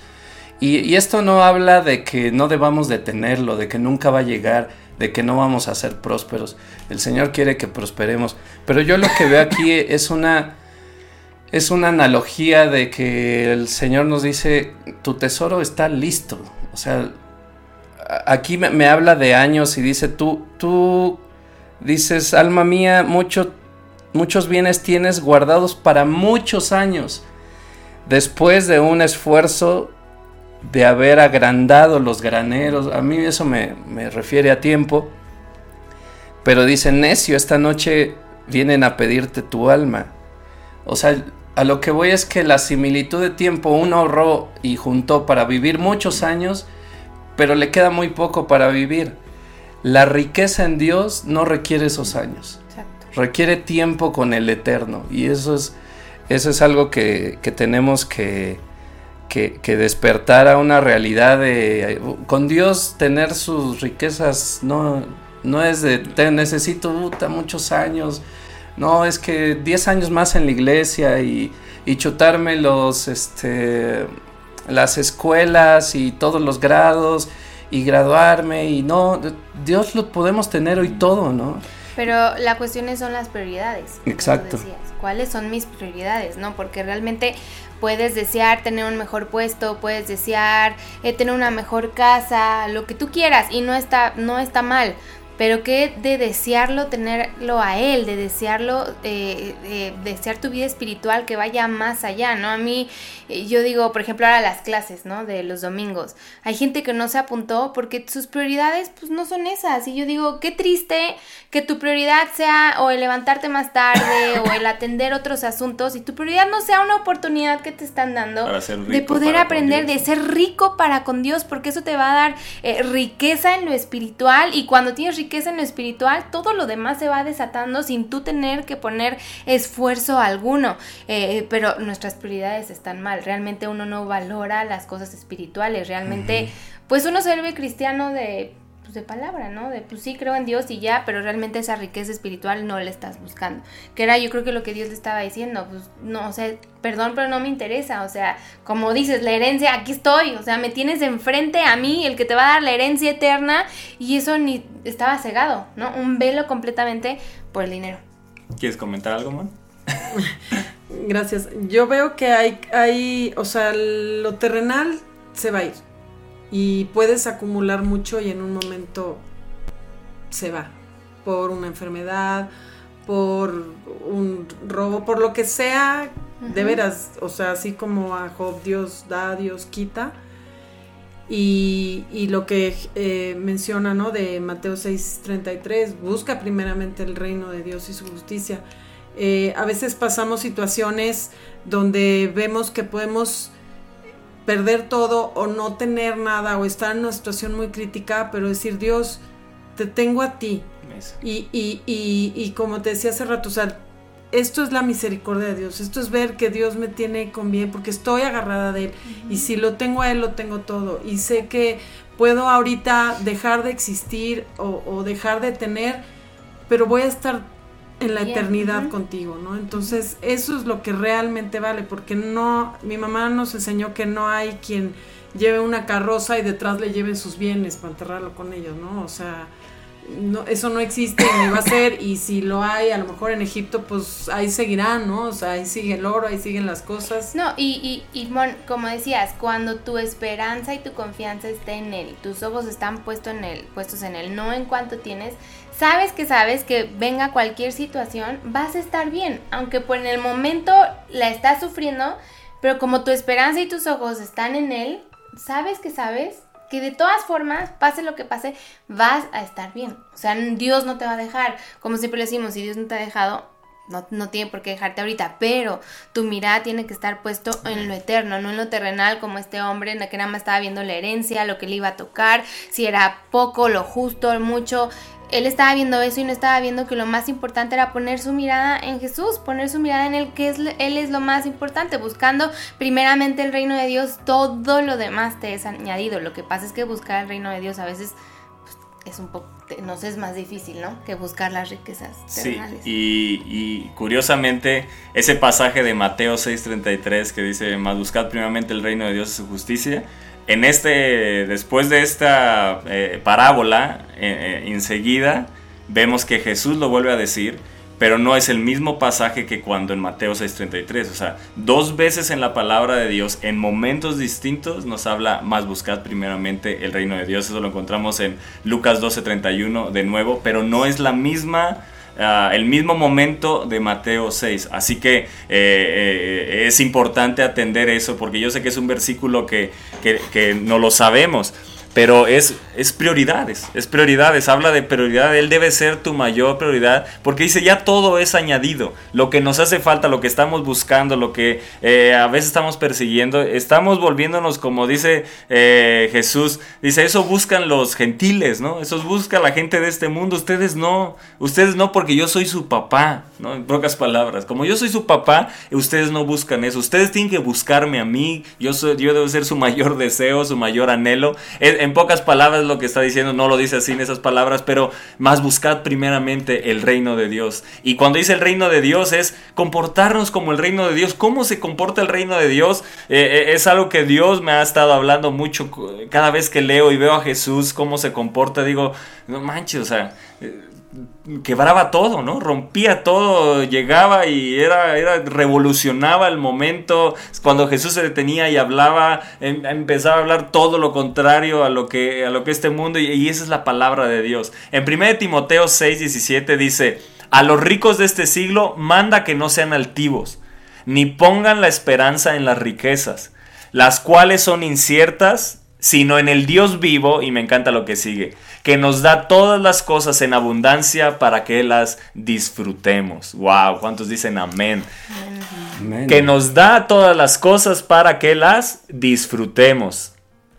Y, esto no habla de que no debamos de tenerlo, de que nunca va a llegar, de que no vamos a ser prósperos. El Señor quiere que prosperemos. Pero yo lo que veo aquí es una, es una analogía de que el Señor nos dice, tu tesoro está listo. O sea, aquí me, me habla de años y dice, tú, tú dices, alma mía, mucho, muchos bienes tienes guardados para muchos años. Después de un esfuerzo de haber agrandado los graneros, a mí eso me, me refiere a tiempo, pero dice, necio, esta noche vienen a pedirte tu alma. O sea, a lo que voy es que la similitud de tiempo uno ahorró y juntó para vivir muchos años, pero le queda muy poco para vivir. La riqueza en Dios no requiere esos años, Exacto. requiere tiempo con el eterno y eso es, eso es algo que, que tenemos que, que, que despertar a una realidad de con Dios tener sus riquezas no, no es de te necesito puta, muchos años, no es que 10 años más en la iglesia y, y chutarme los este las escuelas y todos los grados y graduarme y no Dios lo podemos tener hoy todo, ¿no? Pero la cuestión es- son las prioridades. Exacto. decías. ¿Cuáles son mis prioridades? ¿No? Porque realmente puedes desear tener un mejor puesto, puedes desear eh, tener una mejor casa, lo que tú quieras y no está, no está mal. Pero que de desearlo, tenerlo a él, de desearlo, eh, eh, desear tu vida espiritual que vaya más allá, ¿no? A mí, eh, yo digo, por ejemplo, ahora las clases, ¿no? De los domingos. Hay gente que no se apuntó porque sus prioridades, pues, no son esas. Y yo digo, qué triste que tu prioridad sea o el levantarte más tarde o el atender otros asuntos y tu prioridad no sea una oportunidad que te están dando de poder aprender, de ser rico para con Dios, porque eso te va a dar eh, riqueza en lo espiritual y cuando tienes riqueza en lo espiritual, todo lo demás se va desatando sin tú tener que poner esfuerzo alguno. Eh, pero nuestras prioridades están mal, realmente uno no valora las cosas espirituales, realmente, pues uno se vuelve cristiano de pues, de palabra, ¿no? De pues sí creo en Dios y ya, pero realmente esa riqueza espiritual no la estás buscando. Que era yo creo que lo que Dios le estaba diciendo, pues no, o sea, perdón, pero no me interesa, o sea, como dices, la herencia, aquí estoy, o sea, me tienes enfrente a mí, el que te va a dar la herencia eterna, y eso ni estaba cegado, ¿no? Un velo completamente por el dinero. ¿Quieres comentar algo, man? Gracias. Yo veo que hay, hay, o sea, lo terrenal se va a ir. Y puedes acumular mucho y en un momento se va. Por una enfermedad, por un robo, por lo que sea, de veras. O sea, así como a Job Dios da, Dios quita. Y, y lo que eh, menciona, ¿no? De Mateo 6:33, busca primeramente el reino de Dios y su justicia. Eh, a veces pasamos situaciones donde vemos que podemos perder todo o no tener nada o estar en una situación muy crítica, pero decir, Dios, te tengo a ti. Y, y, y, y como te decía hace rato, o sea, esto es la misericordia de Dios, esto es ver que Dios me tiene con bien porque estoy agarrada de Él. Y si lo tengo a Él, lo tengo todo. Y sé que puedo ahorita dejar de existir o, o dejar de tener, pero voy a estar en la eternidad contigo, ¿no? Entonces eso es lo que realmente vale porque no, mi mamá nos enseñó que no hay quien lleve una carroza y detrás le lleven sus bienes para enterrarlo con ellos, ¿no? O sea, no, eso no existe ni va a ser y si lo hay a lo mejor en Egipto pues ahí seguirán, ¿no? O sea, ahí sigue el oro, ahí siguen las cosas. No, y, y, y Mon, como decías, cuando tu esperanza y tu confianza está en Él, tus ojos están puestos en Él, puestos en Él, no en cuanto tienes, sabes que sabes que venga cualquier situación, vas a estar bien, aunque por en el momento la estás sufriendo, pero como tu esperanza y tus ojos están en Él, sabes que sabes que de todas formas, pase lo que pase, vas a estar bien. O sea, Dios no te va a dejar. Como siempre le decimos, si Dios no te ha dejado, no, no tiene por qué dejarte ahorita, pero tu mirada tiene que estar puesto en lo eterno, no en lo terrenal como este hombre en el que nada más estaba viendo la herencia, lo que le iba a tocar, si era poco, lo justo, mucho. Él estaba viendo eso y no estaba viendo que lo más importante era poner su mirada en Jesús, poner su mirada en Él, que es, Él es lo más importante, buscando primeramente el reino de Dios, todo lo demás te es añadido. Lo que pasa es que buscar el reino de Dios a veces pues, es un poco, te- nos es más difícil, ¿no? Que buscar las riquezas Sí, terrenales. y, y curiosamente, ese pasaje de Mateo 6:33 que dice, más buscad primeramente el reino de Dios y su justicia, en este, después de esta eh, parábola, eh, eh, enseguida vemos que Jesús lo vuelve a decir, pero no es el mismo pasaje que cuando en Mateo 6:33, o sea, dos veces en la palabra de Dios, en momentos distintos, nos habla más buscad primeramente el reino de Dios, eso lo encontramos en Lucas 12:31 de nuevo, pero no es la misma ah, el mismo momento de Mateo 6. Así que eh, eh, es importante atender eso porque yo sé que es un versículo que, que- que no lo sabemos. Pero es, es prioridades, es prioridades, habla de prioridad, Él debe ser tu mayor prioridad, porque dice ya todo es añadido, lo que nos hace falta, lo que estamos buscando, lo que eh, a veces estamos persiguiendo, estamos volviéndonos como dice eh, Jesús, dice eso buscan los gentiles, ¿no? Eso busca la gente de este mundo, ustedes no, ustedes no porque yo soy su papá, ¿no? En pocas palabras, como yo soy su papá, ustedes no buscan eso, ustedes tienen que buscarme a mí, yo, soy, yo debo ser su mayor deseo, su mayor anhelo. En pocas palabras lo que está diciendo, no lo dice así en esas palabras, pero más buscad primeramente el reino de Dios. Y cuando dice el reino de Dios es comportarnos como el reino de Dios. ¿Cómo se comporta el reino de Dios? Eh, eh, es algo que Dios me ha estado hablando mucho cada vez que leo y veo a Jesús, cómo se comporta, digo, no manches, o sea... eh, quebraba todo, ¿no? Rompía todo, llegaba y era, era revolucionaba el momento. Cuando Jesús se detenía y hablaba, em- empezaba a hablar todo lo contrario a lo que, a lo que este mundo, y, y esa es la palabra de Dios. En 1 Timoteo 6, 17 dice, a los ricos de este siglo manda que no sean altivos, ni pongan la esperanza en las riquezas, las cuales son inciertas, sino en el Dios vivo, y me encanta lo que sigue, que nos da todas las cosas en abundancia para que las disfrutemos. Wow, ¿cuántos dicen amén? Amén. Que nos da todas las cosas para que las disfrutemos.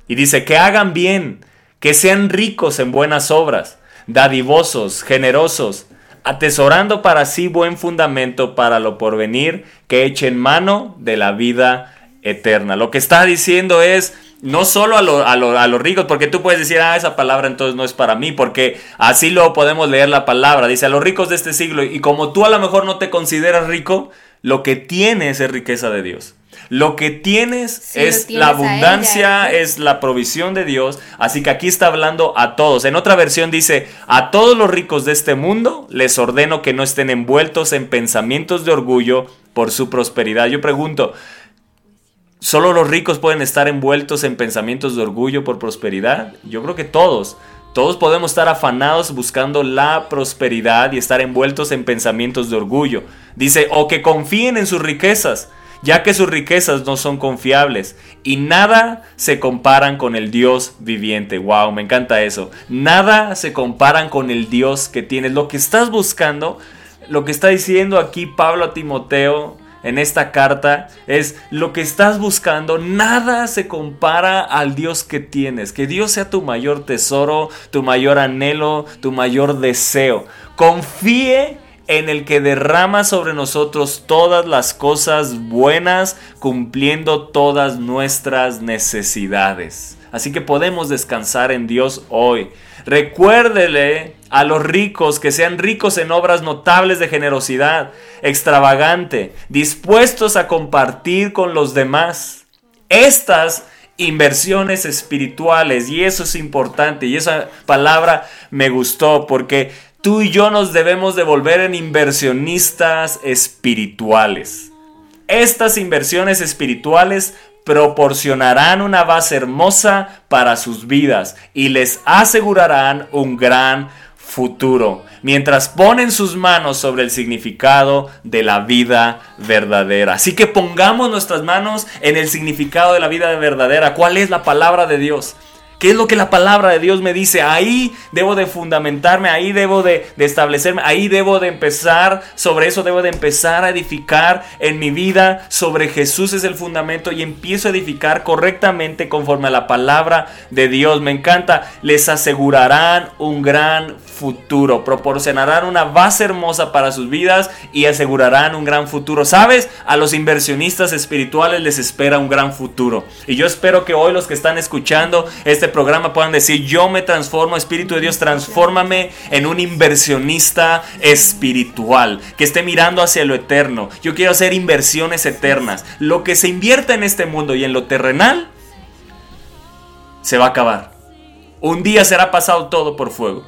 Y dice que hagan bien, que sean ricos en buenas obras, dadivosos, generosos, atesorando para sí buen fundamento para lo porvenir, que echen mano de la vida eterna. Lo que está diciendo es no solo a, lo- a lo- a los ricos, porque tú puedes decir, ah, esa palabra entonces no es para mí, porque así lo podemos leer la palabra. Dice a los ricos de este siglo, y como tú a lo mejor no te consideras rico, lo que tienes es riqueza de Dios. Lo que tienes Sí, es tienes la abundancia, es la provisión de Dios. Así que aquí está hablando a todos. En otra versión dice, a todos los ricos de este mundo les ordeno que no estén envueltos en pensamientos de orgullo por su prosperidad. Yo pregunto, ¿solo los ricos pueden estar envueltos en pensamientos de orgullo por prosperidad? Yo creo que todos. Todos podemos estar afanados buscando la prosperidad y estar envueltos en pensamientos de orgullo. Dice, o que confíen en sus riquezas, ya que sus riquezas no son confiables y nada se comparan con el Dios viviente. Wow, me encanta eso. Nada se comparan con el Dios que tienes. Lo que estás buscando, lo que está diciendo aquí Pablo a Timoteo en esta carta es lo que estás buscando, nada se compara al Dios que tienes. Que Dios sea tu mayor tesoro, tu mayor anhelo, tu mayor deseo. Confíe en el que derrama sobre nosotros todas las cosas buenas, cumpliendo todas nuestras necesidades. Así que podemos descansar en Dios hoy. Recuérdele a los ricos que sean ricos en obras notables de generosidad, extravagante, dispuestos a compartir con los demás. Estas inversiones espirituales, y eso es importante, y esa palabra me gustó porque tú y yo nos debemos de volver en inversionistas espirituales. Estas inversiones espirituales proporcionarán una base hermosa para sus vidas y les asegurarán un gran futuro, mientras ponen sus manos sobre el significado de la vida verdadera. Así que pongamos nuestras manos en el significado de la vida verdadera. ¿Cuál es la palabra de Dios? ¿Qué es lo que la palabra de Dios me dice? Ahí debo de fundamentarme, ahí debo de, establecerme, ahí debo de empezar, sobre eso debo de empezar a edificar en mi vida, sobre Jesús es el fundamento y empiezo a edificar correctamente conforme a la palabra de Dios. Me encanta, les asegurarán un gran futuro, proporcionarán una base hermosa para sus vidas y asegurarán un gran futuro. ¿Sabes? A los inversionistas espirituales les espera un gran futuro. Y yo espero que hoy los que están escuchando este programa puedan decir, yo me transformo, Espíritu de Dios, transfórmame en un inversionista espiritual, que esté mirando hacia lo eterno. Yo quiero hacer inversiones eternas. Lo que se invierta en este mundo y en lo terrenal, se va a acabar. Un día será pasado todo por fuego.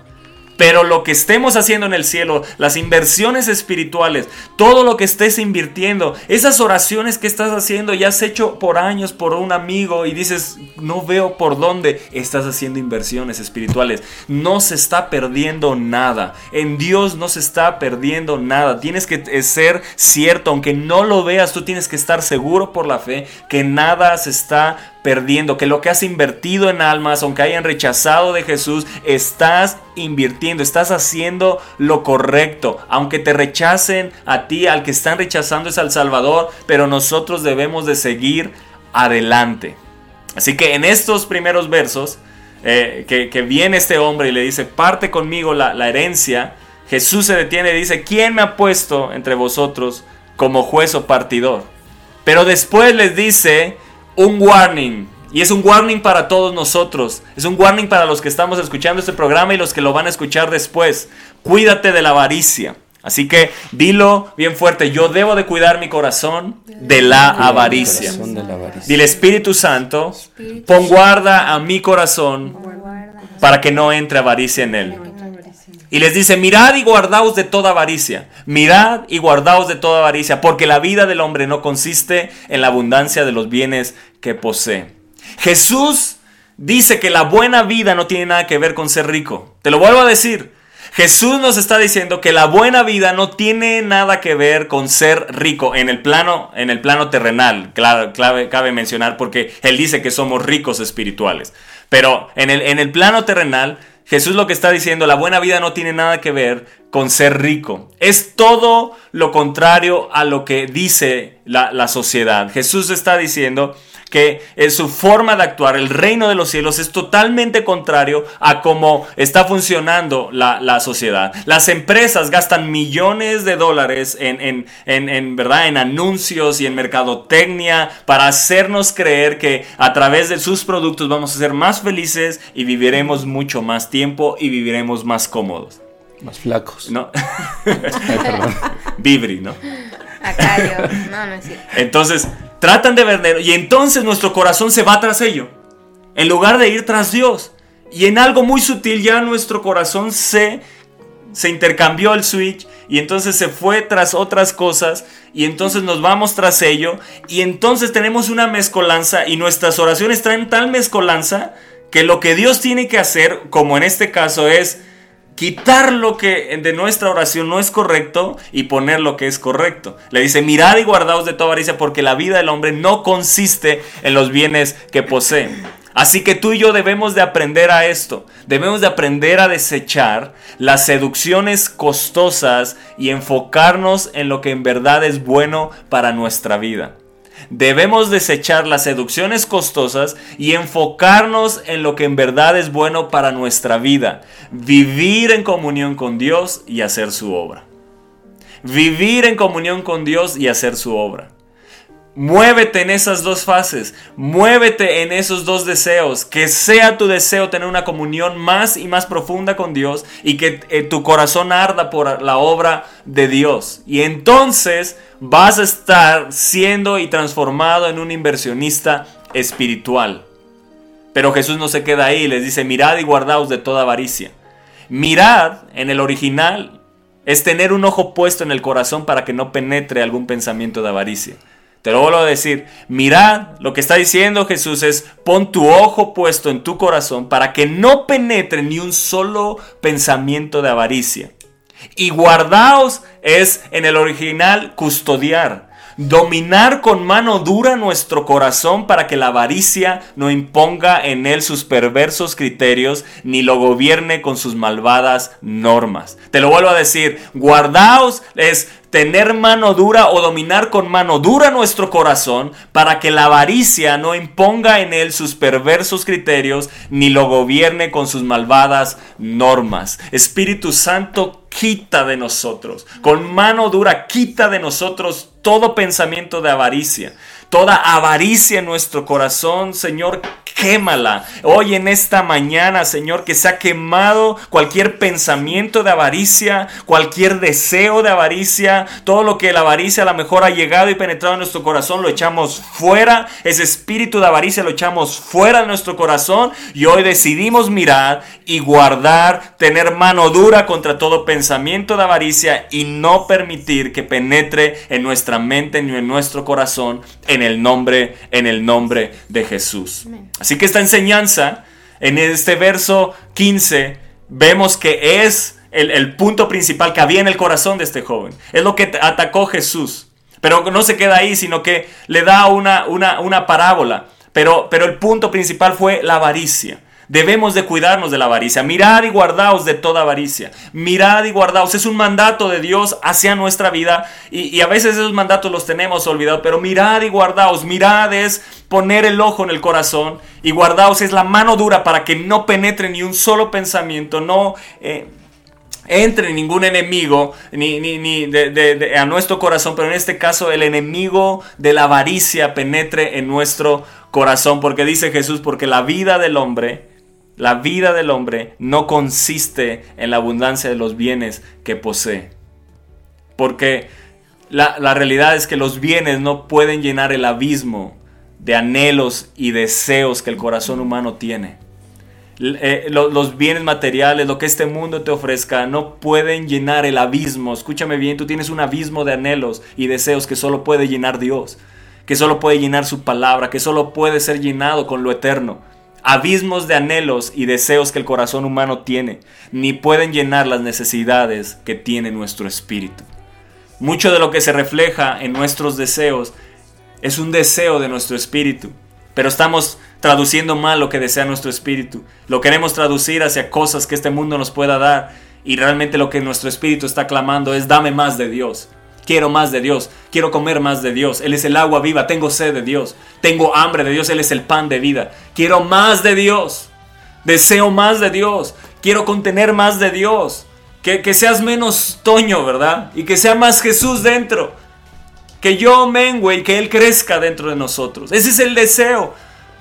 Pero lo que estemos haciendo en el cielo, las inversiones espirituales, todo lo que estés invirtiendo, esas oraciones que estás haciendo y has hecho por años por un amigo y dices, no veo por dónde, estás haciendo inversiones espirituales. No se está perdiendo nada. En Dios no se está perdiendo nada. Tienes que ser cierto, aunque no lo veas, tú tienes que estar seguro por la fe que nada se está perdiendo, que lo que has invertido en almas, aunque hayan rechazado de Jesús, estás invirtiendo, estás haciendo lo correcto, aunque te rechacen a ti, al que están rechazando es al Salvador, pero nosotros debemos de seguir adelante. Así que en estos primeros versos, eh, que, viene este hombre y le dice, parte conmigo la, la herencia, Jesús se detiene y dice, ¿quién me ha puesto entre vosotros como juez o partidor? Pero después les dice, un warning. Y es un warning para todos nosotros. Es un warning para los que estamos escuchando este programa y los que lo van a escuchar después. Cuídate de la avaricia. Así que dilo bien fuerte, yo debo de cuidar mi corazón de la avaricia. Dile Espíritu Santo, pon guarda a mi corazón para que no entre avaricia en él. Y les dice, mirad y guardaos de toda avaricia, mirad y guardaos de toda avaricia, porque la vida del hombre no consiste en la abundancia de los bienes que posee. Jesús dice que la buena vida no tiene nada que ver con ser rico. Te lo vuelvo a decir. Jesús nos está diciendo que la buena vida no tiene nada que ver con ser rico en el plano, en el plano terrenal. Cabe mencionar porque Él dice que somos ricos espirituales. Pero en el, en el plano terrenal, Jesús lo que está diciendo, la buena vida no tiene nada que ver con ser rico. Es todo lo contrario a lo que dice la, la sociedad. Jesús está diciendo que en su forma de actuar, el reino de los cielos, es totalmente contrario a cómo está funcionando la, sociedad. Las empresas gastan millones de dólares en, en, ¿verdad? en anuncios y en mercadotecnia para hacernos creer que a través de sus productos vamos a ser más felices y viviremos mucho más tiempo y viviremos más cómodos. Más flacos. No. Vibri, ¿no? Acá No, no es cierto. Entonces, Tratan de vender y entonces nuestro corazón se va tras ello. En lugar de ir tras Dios. Y en algo muy sutil ya nuestro corazón se, se intercambió el switch y entonces se fue tras otras cosas y entonces nos vamos tras ello y entonces tenemos una mezcolanza y nuestras oraciones traen tal mezcolanza que lo que Dios tiene que hacer, como en este caso es quitar lo que de nuestra oración no es correcto y poner lo que es correcto. Le dice, mirad y guardaos de toda avaricia porque la vida del hombre no consiste en los bienes que posee. Así que tú y yo debemos de aprender a esto. Debemos de aprender a desechar las seducciones costosas y enfocarnos en lo que en verdad es bueno para nuestra vida. Debemos desechar las seducciones costosas y enfocarnos en lo que en verdad es bueno para nuestra vida. Vivir en comunión con Dios y hacer su obra. Vivir en comunión con Dios y hacer su obra. Muévete en esas dos fases, muévete en esos dos deseos, que sea tu deseo tener una comunión más y más profunda con Dios y que eh, tu corazón arda por la obra de Dios. Y entonces vas a estar siendo y transformado en un inversionista espiritual. Pero Jesús no se queda ahí, les dice, mirad y guardaos de toda avaricia. Mirad en el original es tener un ojo puesto en el corazón para que no penetre algún pensamiento de avaricia. Te lo vuelvo a decir, mirad, lo que está diciendo Jesús es, pon tu ojo puesto en tu corazón para que no penetre ni un solo pensamiento de avaricia. Y guardaos es en el original custodiar, dominar con mano dura nuestro corazón para que la avaricia no imponga en él sus perversos criterios ni lo gobierne con sus malvadas normas. Te lo vuelvo a decir, guardaos es tener mano dura o dominar con mano dura nuestro corazón para que la avaricia no imponga en él sus perversos criterios ni lo gobierne con sus malvadas normas. Espíritu Santo, quita de nosotros, con mano dura, quita de nosotros todo pensamiento de avaricia, toda avaricia en nuestro corazón, Señor, quémala. Hoy en esta mañana, Señor, que se ha quemado cualquier pensamiento de avaricia, cualquier deseo de avaricia, todo lo que la avaricia a lo mejor ha llegado y penetrado en nuestro corazón, lo echamos fuera. Ese espíritu de avaricia lo echamos fuera de nuestro corazón y hoy decidimos mirar y guardar, tener mano dura contra todo pensamiento de avaricia y no permitir que penetre en nuestra mente ni en nuestro corazón en el nombre, en el nombre de Jesús. Así que esta enseñanza, en este verso 15, vemos que es el, punto principal que había en el corazón de este joven. Es lo que atacó Jesús. Pero no se queda ahí, sino que le da una, una, una parábola. Pero, pero el punto principal fue la avaricia. Debemos de cuidarnos de la avaricia. Mirad y guardaos de toda avaricia. Mirad y guardaos. Es un mandato de Dios hacia nuestra vida. Y, a veces esos mandatos los tenemos olvidados. Pero mirad y guardaos. Mirad es poner el ojo en el corazón. Y guardaos es la mano dura para que no penetre ni un solo pensamiento. No... Eh, entre ningún enemigo ni, ni, ni a nuestro corazón, pero en este caso el enemigo de la avaricia penetre en nuestro corazón, porque dice Jesús, porque la vida del hombre, la vida del hombre no consiste en la abundancia de los bienes que posee. Porque la, la realidad es que los bienes no pueden llenar el abismo de anhelos y deseos que el corazón humano tiene. Eh, lo, los bienes materiales, lo que este mundo te ofrezca, no pueden llenar el abismo. Escúchame bien, tú tienes un abismo de anhelos y deseos que solo puede llenar Dios, que solo puede llenar su palabra, que solo puede ser llenado con lo eterno. Abismos de anhelos y deseos que el corazón humano tiene, ni pueden llenar las necesidades que tiene nuestro espíritu. Mucho de lo que se refleja en nuestros deseos es un deseo de nuestro espíritu, pero estamos traduciendo mal lo que desea nuestro espíritu. Lo queremos traducir hacia cosas que este mundo nos pueda dar y realmente lo que nuestro espíritu está clamando es dame más de Dios. Quiero más de Dios, quiero comer más de Dios. Él es el agua viva, tengo sed de Dios, tengo hambre de Dios, Él es el pan de vida. Quiero más de Dios, deseo más de Dios, quiero contener más de Dios. Que, que seas menos Toño, ¿verdad? Y que sea más Jesús dentro. Que yo mengue y que Él crezca dentro de nosotros. Ese es el deseo.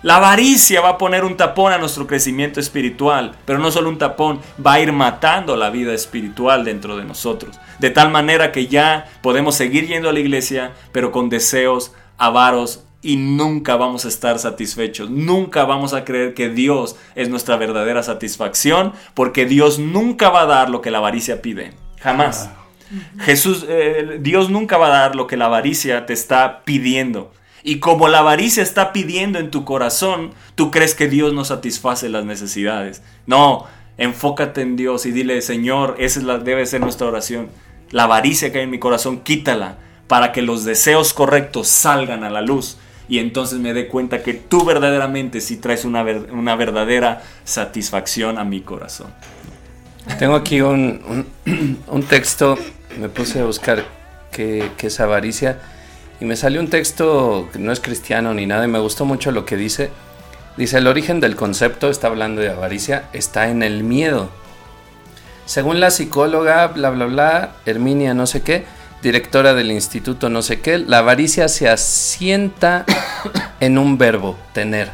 La avaricia va a poner un tapón a nuestro crecimiento espiritual, pero no solo un tapón, va a ir matando la vida espiritual dentro de nosotros. De tal manera que ya podemos seguir yendo a la iglesia, pero con deseos avaros y nunca vamos a estar satisfechos. Nunca vamos a creer que Dios es nuestra verdadera satisfacción, porque Dios nunca va a dar lo que la avaricia pide. Jamás. Jesús, eh, Dios nunca va a dar lo que la avaricia te está pidiendo. Y como la avaricia está pidiendo en tu corazón, tú crees que Dios no satisface las necesidades. No, enfócate en Dios y dile, Señor, esa es la, debe ser nuestra oración. La avaricia que hay en mi corazón, quítala para que los deseos correctos salgan a la luz. Y entonces me dé cuenta que tú verdaderamente sí traes una, una verdadera satisfacción a mi corazón. Tengo aquí un, un, un texto, me puse a buscar qué, qué es avaricia. Y me salió un texto que no es cristiano ni nada y me gustó mucho lo que dice. Dice, el origen del concepto, está hablando de avaricia, está en el miedo. Según la psicóloga, bla, bla, bla, Herminia no sé qué, directora del instituto no sé qué, la avaricia se asienta en un verbo, tener.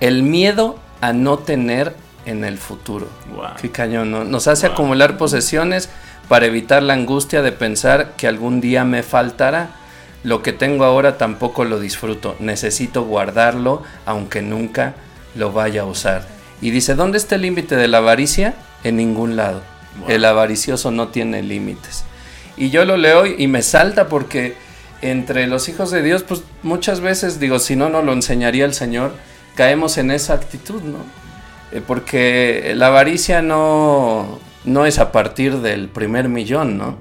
El miedo a no tener en el futuro. Wow. Qué cañón, ¿no? Nos hace Wow. acumular posesiones para evitar la angustia de pensar que algún día me faltará. Lo que tengo ahora tampoco lo disfruto. Necesito guardarlo aunque nunca lo vaya a usar. Y dice, ¿dónde está el límite de la avaricia? En ningún lado. Wow. El avaricioso no tiene límites. Y yo lo leo y me salta porque entre los hijos de Dios, pues muchas veces, digo, si no, no lo enseñaría el Señor, caemos en esa actitud, ¿no? Eh, porque la avaricia no, no es a partir del primer millón, ¿no?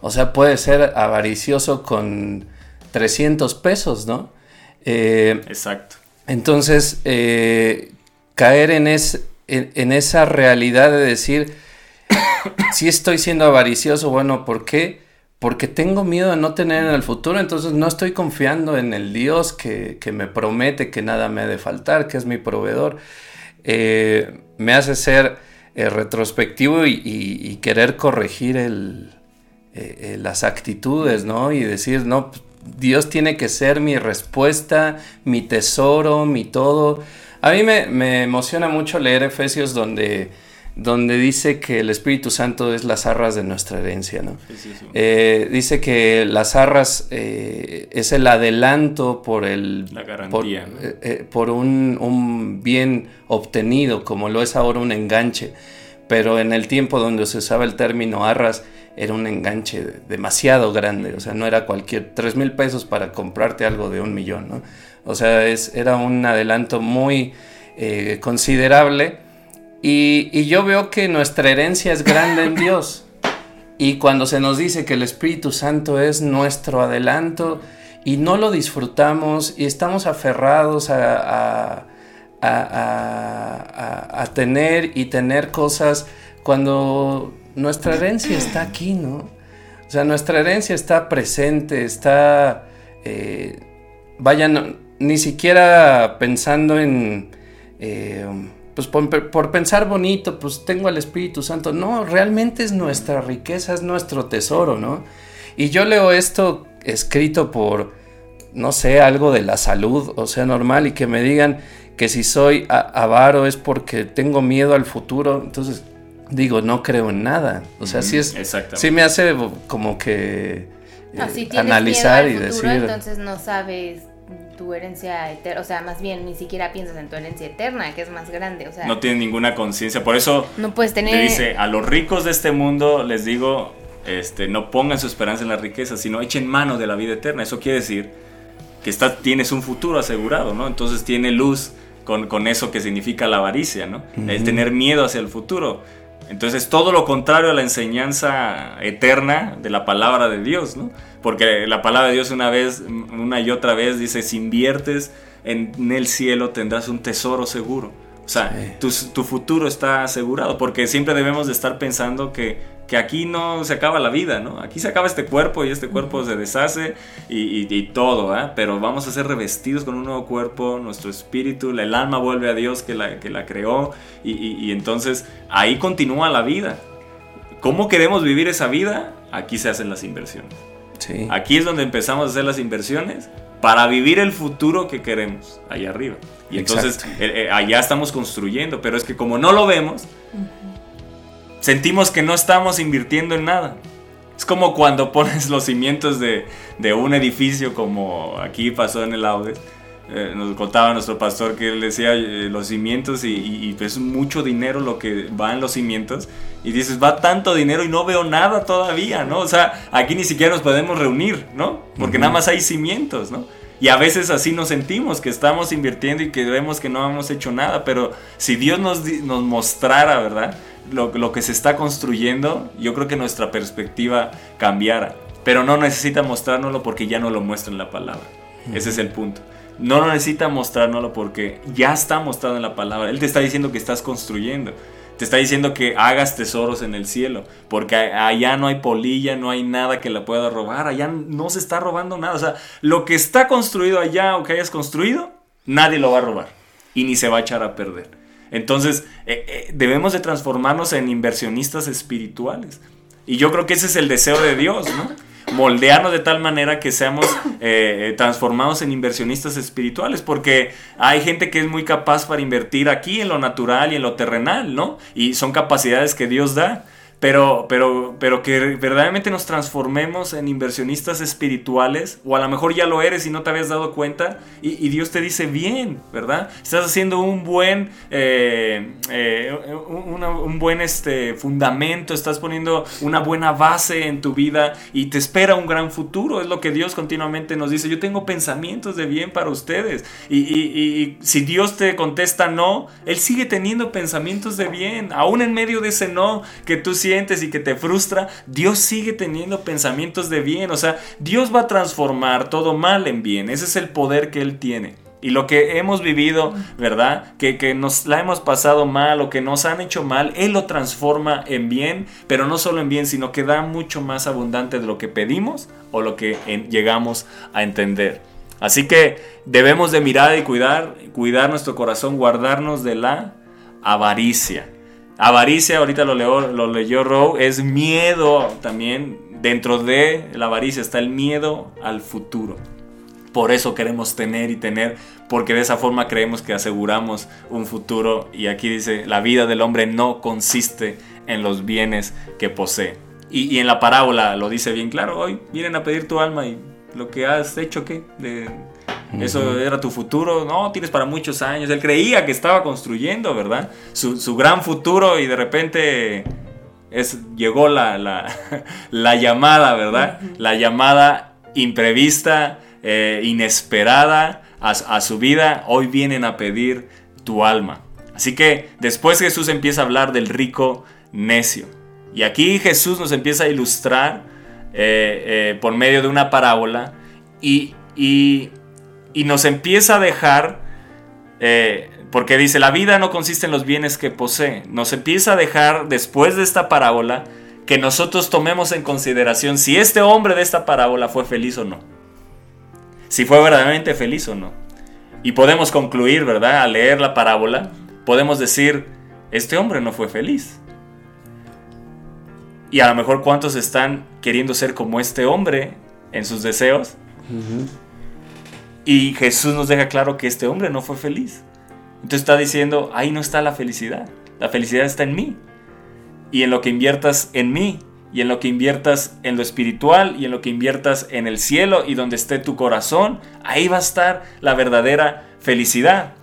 O sea, puede ser avaricioso con 300 pesos, ¿no? Eh, Exacto. entonces, eh, caer en, es, en, en esa realidad de decir, si estoy siendo avaricioso, bueno, ¿por qué? Porque tengo miedo de no tener en el futuro, entonces no estoy confiando en el Dios que, que me promete que nada me ha de faltar, que es mi proveedor. Eh, me hace ser retrospectivo y, y- y querer corregir el, las actitudes, ¿no? Y decir, no, Dios tiene que ser mi respuesta, mi tesoro, mi todo. A mí me, me emociona mucho leer Efesios donde, donde dice que el Espíritu Santo es las arras de nuestra herencia, ¿no? Sí, sí, sí. Eh, dice que las arras eh, es el adelanto por el La garantía, por, ¿no? eh, eh, por un, un bien obtenido, como lo es ahora un enganche. Pero en el tiempo donde se usaba el término arras, era un enganche demasiado grande. O sea, no era cualquier tres mil pesos para comprarte algo de un millón, ¿no? O sea, es, era un adelanto muy eh, considerable. Y, y yo veo que nuestra herencia es grande en Dios. Y cuando se nos dice que el Espíritu Santo es nuestro adelanto y no lo disfrutamos y estamos aferrados a- a- a- a tener y tener cosas cuando nuestra herencia está aquí, ¿no? O sea, nuestra herencia está presente, está, eh, vaya, ni siquiera pensando en, eh, pues por, por pensar bonito, pues tengo al Espíritu Santo. No, realmente es nuestra riqueza, es nuestro tesoro, ¿no? Y yo leo esto escrito por, no sé, algo de la salud, o sea, normal, y que me digan que si soy avaro es porque tengo miedo al futuro, entonces digo, no creo en nada. O sea, sí es, Exactamente. sí me hace como que No, eh, si tienes analizar y miedo al futuro, decir, entonces no sabes tu herencia eterna, o sea, más bien ni siquiera piensas en tu herencia eterna, que es más grande, o sea, No tiene ninguna conciencia. Por eso no puedes tener... le dice a los ricos de este mundo, les digo, este, no pongan su esperanza en la riqueza, sino echen mano de la vida eterna. Eso quiere decir que está, tienes un futuro asegurado, ¿no? Entonces tiene luz con, con eso que significa la avaricia, ¿no? El tener miedo hacia el futuro. Entonces todo lo contrario a la enseñanza eterna de la palabra de Dios, ¿no? Porque la palabra de Dios una vez, una y otra vez dice, si inviertes en el cielo tendrás un tesoro seguro. O sea, Sí. tu, tu futuro está asegurado, porque siempre debemos de estar pensando que, que aquí no se acaba la vida, ¿no? Aquí se acaba este cuerpo y este cuerpo se deshace y, y- y todo, ¿ah? Pero vamos a ser revestidos con un nuevo cuerpo, nuestro espíritu, el alma vuelve a Dios que la, que la creó y, y- entonces ahí continúa la vida. ¿Cómo queremos vivir esa vida? Aquí se hacen las inversiones. sí. Aquí es donde empezamos a hacer las inversiones para vivir el futuro que queremos allá arriba. Y entonces eh, eh, allá estamos construyendo, pero es que como no lo vemos, sentimos que no estamos invirtiendo en nada. Es como cuando pones los cimientos de, de un edificio como aquí pasó en el Audes. Eh, nos contaba nuestro pastor que él decía eh, los cimientos y, y- y es mucho dinero lo que va en los cimientos y dices va tanto dinero y no veo nada todavía, ¿no? O sea, aquí ni siquiera nos podemos reunir, ¿no? Porque nada más hay cimientos, ¿no? Y a veces así nos sentimos, que estamos invirtiendo y que vemos que no hemos hecho nada, pero si Dios nos, nos mostrara, ¿verdad? Lo, lo que se está construyendo, yo creo que nuestra perspectiva cambiara. Pero no necesita mostrárnoslo porque ya no lo muestra en la palabra. Ese es el punto. No lo necesita mostrárnoslo porque ya está mostrado en la palabra. Él te está diciendo que estás construyendo. Te está diciendo que hagas tesoros en el cielo. Porque allá no hay polilla, no hay nada que la pueda robar. Allá no se está robando nada. O sea, lo que está construido allá o que hayas construido, nadie lo va a robar. Y ni se va a echar a perder. Entonces, eh, eh, debemos de transformarnos en inversionistas espirituales. Y yo creo que ese es el deseo de Dios, ¿no? Moldearnos de tal manera que seamos eh, eh, transformados en inversionistas espirituales, porque hay gente que es muy capaz para invertir aquí en lo natural y en lo terrenal, ¿no? Y son capacidades que Dios da. Pero, pero, pero que verdaderamente nos transformemos en inversionistas espirituales, o a lo mejor ya lo eres y no te habías dado cuenta, y, y Dios te dice, bien, ¿verdad? Estás haciendo un buen, eh, eh, un, un buen este, fundamento, estás poniendo una buena base en tu vida y te espera un gran futuro, es lo que Dios continuamente nos dice, yo tengo pensamientos de bien para ustedes, y- y- y si Dios te contesta no, Él sigue teniendo pensamientos de bien, aún en medio de ese no que tú sientes y que te frustra, Dios sigue teniendo pensamientos de bien, o sea, Dios va a transformar todo mal en bien, ese es el poder que Él tiene. Y lo que hemos vivido, ¿verdad? Que, que nos la hemos pasado mal o que nos han hecho mal, Él lo transforma en bien, pero no solo en bien, sino que da mucho más abundante de lo que pedimos o lo que llegamos a entender. Así que debemos de mirar y cuidar, cuidar nuestro corazón, guardarnos de la avaricia. Avaricia, ahorita lo, leo, lo leyó Rowe, es miedo también. Dentro de la avaricia está el miedo al futuro. Por eso queremos tener y tener, porque de esa forma creemos que aseguramos un futuro. Y aquí dice, la vida del hombre no consiste en los bienes que posee. Y, en la parábola lo dice bien claro, hoy vienen a pedir tu alma y lo que has hecho, ¿qué? De- eso era tu futuro, no, tienes para muchos años. Él creía que estaba construyendo, ¿verdad? Su, su gran futuro y de repente es, llegó la, la, la llamada, ¿verdad? La llamada imprevista, eh, inesperada a, a su vida. Hoy vienen a pedir tu alma. Así que después Jesús empieza a hablar del rico necio. Y aquí Jesús nos empieza a ilustrar eh, eh, por medio de una parábola y, y- y nos empieza a dejar, eh, porque dice, la vida no consiste en los bienes que posee, nos empieza a dejar después de esta parábola que nosotros tomemos en consideración si este hombre de esta parábola fue feliz o no. Si fue verdaderamente feliz o no. Y podemos concluir, ¿verdad? Al leer la parábola, podemos decir, este hombre no fue feliz. Y a lo mejor cuántos están queriendo ser como este hombre en sus deseos. Y Jesús nos deja claro que este hombre no fue feliz. Entonces está diciendo, ahí no está la felicidad. La felicidad está en mí. Y en lo que inviertas en mí. Y en lo que inviertas en lo espiritual. Y en lo que inviertas en el cielo. Y donde esté tu corazón. Ahí va a estar la verdadera felicidad.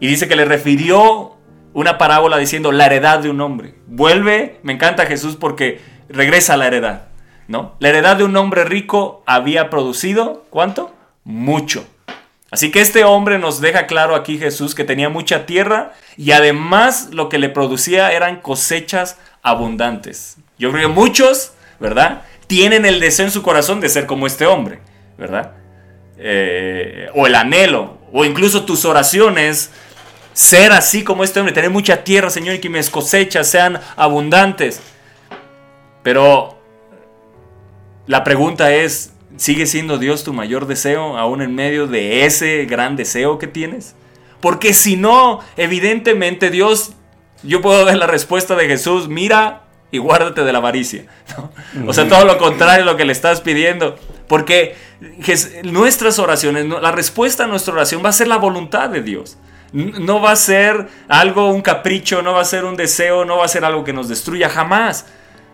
Y dice que le refirió una parábola diciendo la heredad de un hombre. Vuelve, me encanta Jesús porque regresa a la heredad. ¿no? La heredad de un hombre rico había producido, ¿cuánto? Mucho. Así que este hombre nos deja claro aquí Jesús que tenía mucha tierra y además lo que le producía eran cosechas abundantes. Yo creo que muchos, ¿verdad? Tienen el deseo en su corazón de ser como este hombre, ¿verdad? Eh, o el anhelo, o incluso tus oraciones, ser así como este hombre, tener mucha tierra, Señor, y que mis cosechas sean abundantes. Pero la pregunta es, ¿sigue siendo Dios tu mayor deseo aún en medio de ese gran deseo que tienes? Porque si no, evidentemente Dios, yo puedo ver la respuesta de Jesús, mira y guárdate de la avaricia. O sea, todo lo contrario a lo que le estás pidiendo. Porque nuestras oraciones, la respuesta a nuestra oración va a ser la voluntad de Dios. No va a ser algo, un capricho, no va a ser un deseo, no va a ser algo que nos destruya jamás.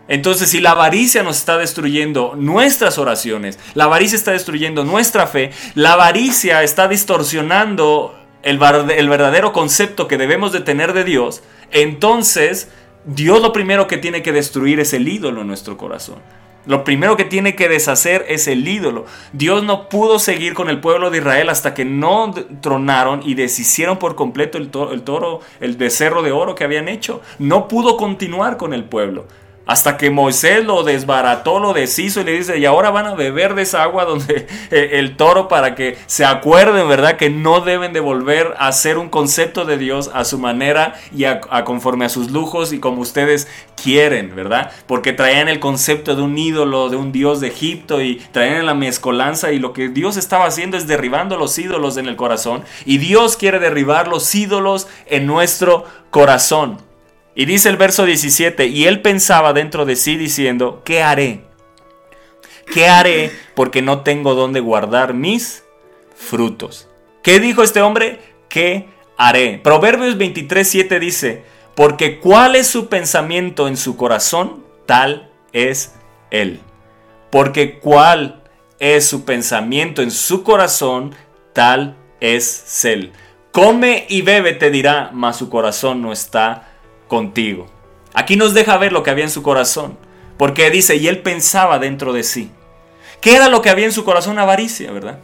Entonces, si la avaricia nos está destruyendo nuestras oraciones, la avaricia está destruyendo nuestra fe, la avaricia está distorsionando el, verdadero concepto que debemos de tener de Dios, entonces Dios lo primero que tiene que destruir es el ídolo en nuestro corazón. Lo primero que tiene que deshacer es el ídolo. Dios no pudo seguir con el pueblo de Israel hasta que no tronaron y deshicieron por completo el toro, el toro, el becerro de oro que habían hecho. No pudo continuar con el pueblo. Hasta que Moisés lo desbarató, lo deshizo y le dice, y ahora van a beber de esa agua donde eh, el toro para que se acuerden, ¿verdad? Que no deben de volver a hacer un concepto de Dios a su manera y a, conforme a sus lujos y como ustedes quieren, ¿verdad? Porque traían el concepto de un ídolo, de un dios de Egipto y traían la mezcolanza y lo que Dios estaba haciendo es derribando los ídolos en el corazón y Dios quiere derribar los ídolos en nuestro corazón. Y dice el verso 17, y él pensaba dentro de sí diciendo, ¿qué haré? ¿Qué haré porque no tengo donde guardar mis frutos? ¿Qué dijo este hombre? ¿Qué haré? Proverbios 23, 7 dice, porque cuál es su pensamiento en su corazón, tal es él. Porque cuál es su pensamiento en su corazón, tal es él. Come y bebe, te dirá, mas su corazón no está contigo. Aquí nos deja ver lo que había en su corazón. Porque dice, y él pensaba dentro de sí. ¿Qué era lo que había en su corazón? Avaricia, ¿verdad?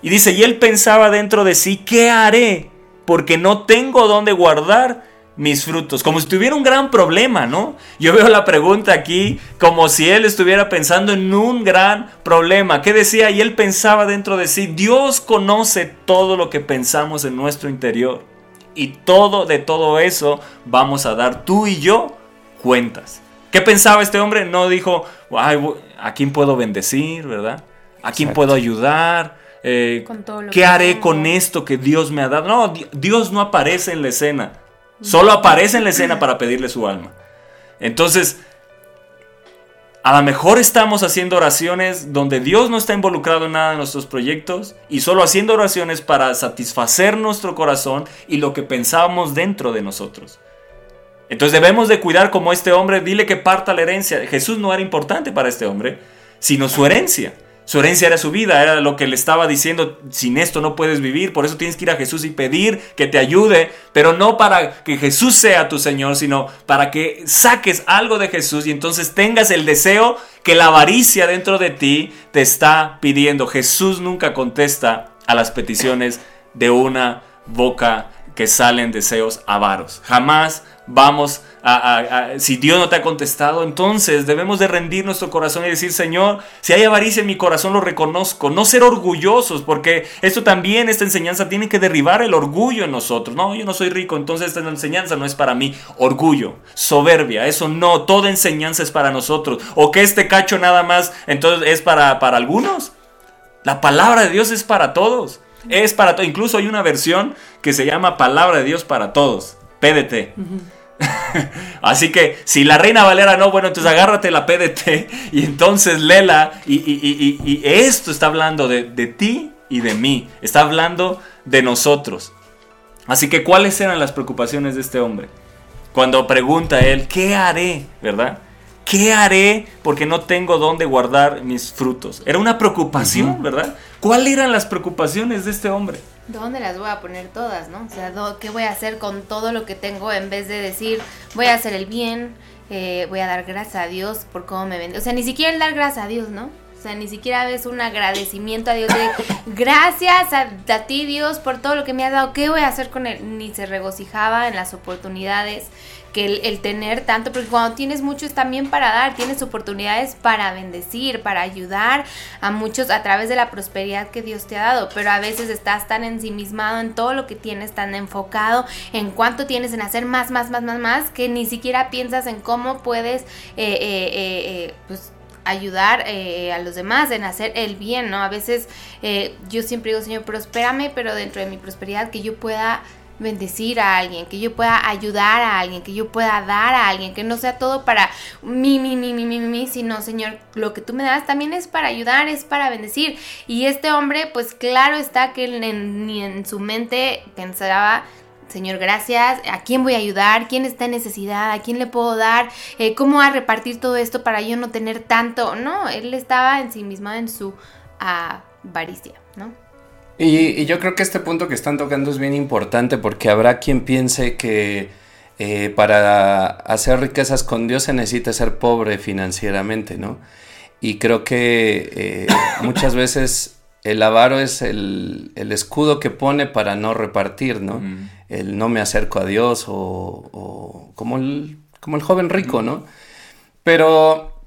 Y dice, y él pensaba dentro de sí, ¿qué haré? Porque no tengo dónde guardar mis frutos. Como si tuviera un gran problema, ¿no? Yo veo la pregunta aquí como si él estuviera pensando en un gran problema. ¿Qué decía? Y él pensaba dentro de sí, Dios conoce todo lo que pensamos en nuestro interior. Y todo de todo eso vamos a dar tú y yo cuentas. ¿Qué pensaba este hombre? No dijo, "Ay, ¿a quién puedo bendecir, verdad? ¿A quién Exacto. puedo ayudar? Eh, Con todo lo ¿Qué que haré tengo". con esto que Dios me ha dado? No, Di- Dios no aparece en la escena. Solo aparece en la escena para pedirle su alma. Entonces, A lo mejor estamos haciendo oraciones donde Dios no está involucrado en nada de nuestros proyectos y solo haciendo oraciones para satisfacer nuestro corazón y lo que pensábamos dentro de nosotros. Entonces debemos de cuidar como este hombre, dile que parta la herencia. Jesús no era importante para este hombre, sino su herencia. Su herencia era su vida, era lo que le estaba diciendo, sin esto no puedes vivir, por eso tienes que ir a Jesús y pedir que te ayude, pero no para que Jesús sea tu Señor, sino para que saques algo de Jesús y entonces tengas el deseo que la avaricia dentro de ti te está pidiendo. Jesús nunca contesta a las peticiones de una boca que salen deseos avaros. Jamás vamos a, si Dios no te ha contestado, entonces debemos de rendir nuestro corazón y decir, Señor, si hay avaricia en mi corazón lo reconozco, no ser orgullosos, porque esto también, esta enseñanza tiene que derribar el orgullo en nosotros. No, yo no soy rico, entonces esta enseñanza no es para mí. Orgullo, soberbia, eso no, toda enseñanza es para nosotros. O que este cacho nada más, entonces es para, para algunos. La palabra de Dios es para todos. Es para todos. Incluso hay una versión que se llama Palabra de Dios para todos. PDT. Así que si la Reina Valera no, bueno, entonces agárrate la PDT y entonces lela. Y, esto está hablando de, de, ti y de mí. Está hablando de nosotros. Así que, ¿cuáles eran las preocupaciones de este hombre? Cuando pregunta él, ¿qué haré? ¿Verdad? ¿Qué haré porque no tengo dónde guardar mis frutos? Era una preocupación, ¿verdad? ¿Cuáles eran las preocupaciones de este hombre? ¿Dónde las voy a poner todas, no? O sea, ¿qué voy a hacer con todo lo que tengo en vez de decir, voy a hacer el bien, eh, voy a dar gracias a Dios por cómo me vende? O sea, ni siquiera el dar gracias a Dios, ¿no? O sea, ni siquiera ves un agradecimiento a Dios de gracias a, a, ti Dios por todo lo que me has dado. ¿Qué voy a hacer con él? Ni se regocijaba en las oportunidades que el, tener tanto, porque cuando tienes mucho es también para dar, tienes oportunidades para bendecir, para ayudar a muchos a través de la prosperidad que Dios te ha dado, pero a veces estás tan ensimismado en todo lo que tienes, tan enfocado en cuánto tienes en hacer más, más, más, más, más, que ni siquiera piensas en cómo puedes, eh, eh, eh, pues, ayudar a los demás, en hacer el bien, ¿no? A veces yo siempre digo, Señor, prospérame, pero dentro de mi prosperidad que yo pueda bendecir a alguien, que yo pueda ayudar a alguien, que yo pueda dar a alguien, que no sea todo para mí, mi, mi, mi, mi, mi, sino Señor, lo que tú me das también es para ayudar, es para bendecir. Y este hombre, pues claro está que ni en su mente pensaba, Señor, gracias. ¿A quién voy a ayudar? ¿Quién está en necesidad? ¿A quién le puedo dar? Eh, ¿Cómo a repartir todo esto para yo no tener tanto? No, él estaba en sí mismo en su avaricia, Y, yo creo que este punto que están tocando es bien importante porque habrá quien piense que eh, para hacer riquezas con Dios se necesita ser pobre financieramente, ¿no? Y creo que eh, muchas veces el avaro es el, escudo que pone para no repartir, ¿no? El no me acerco a Dios o, como, el, como el joven rico, ¿no? Pero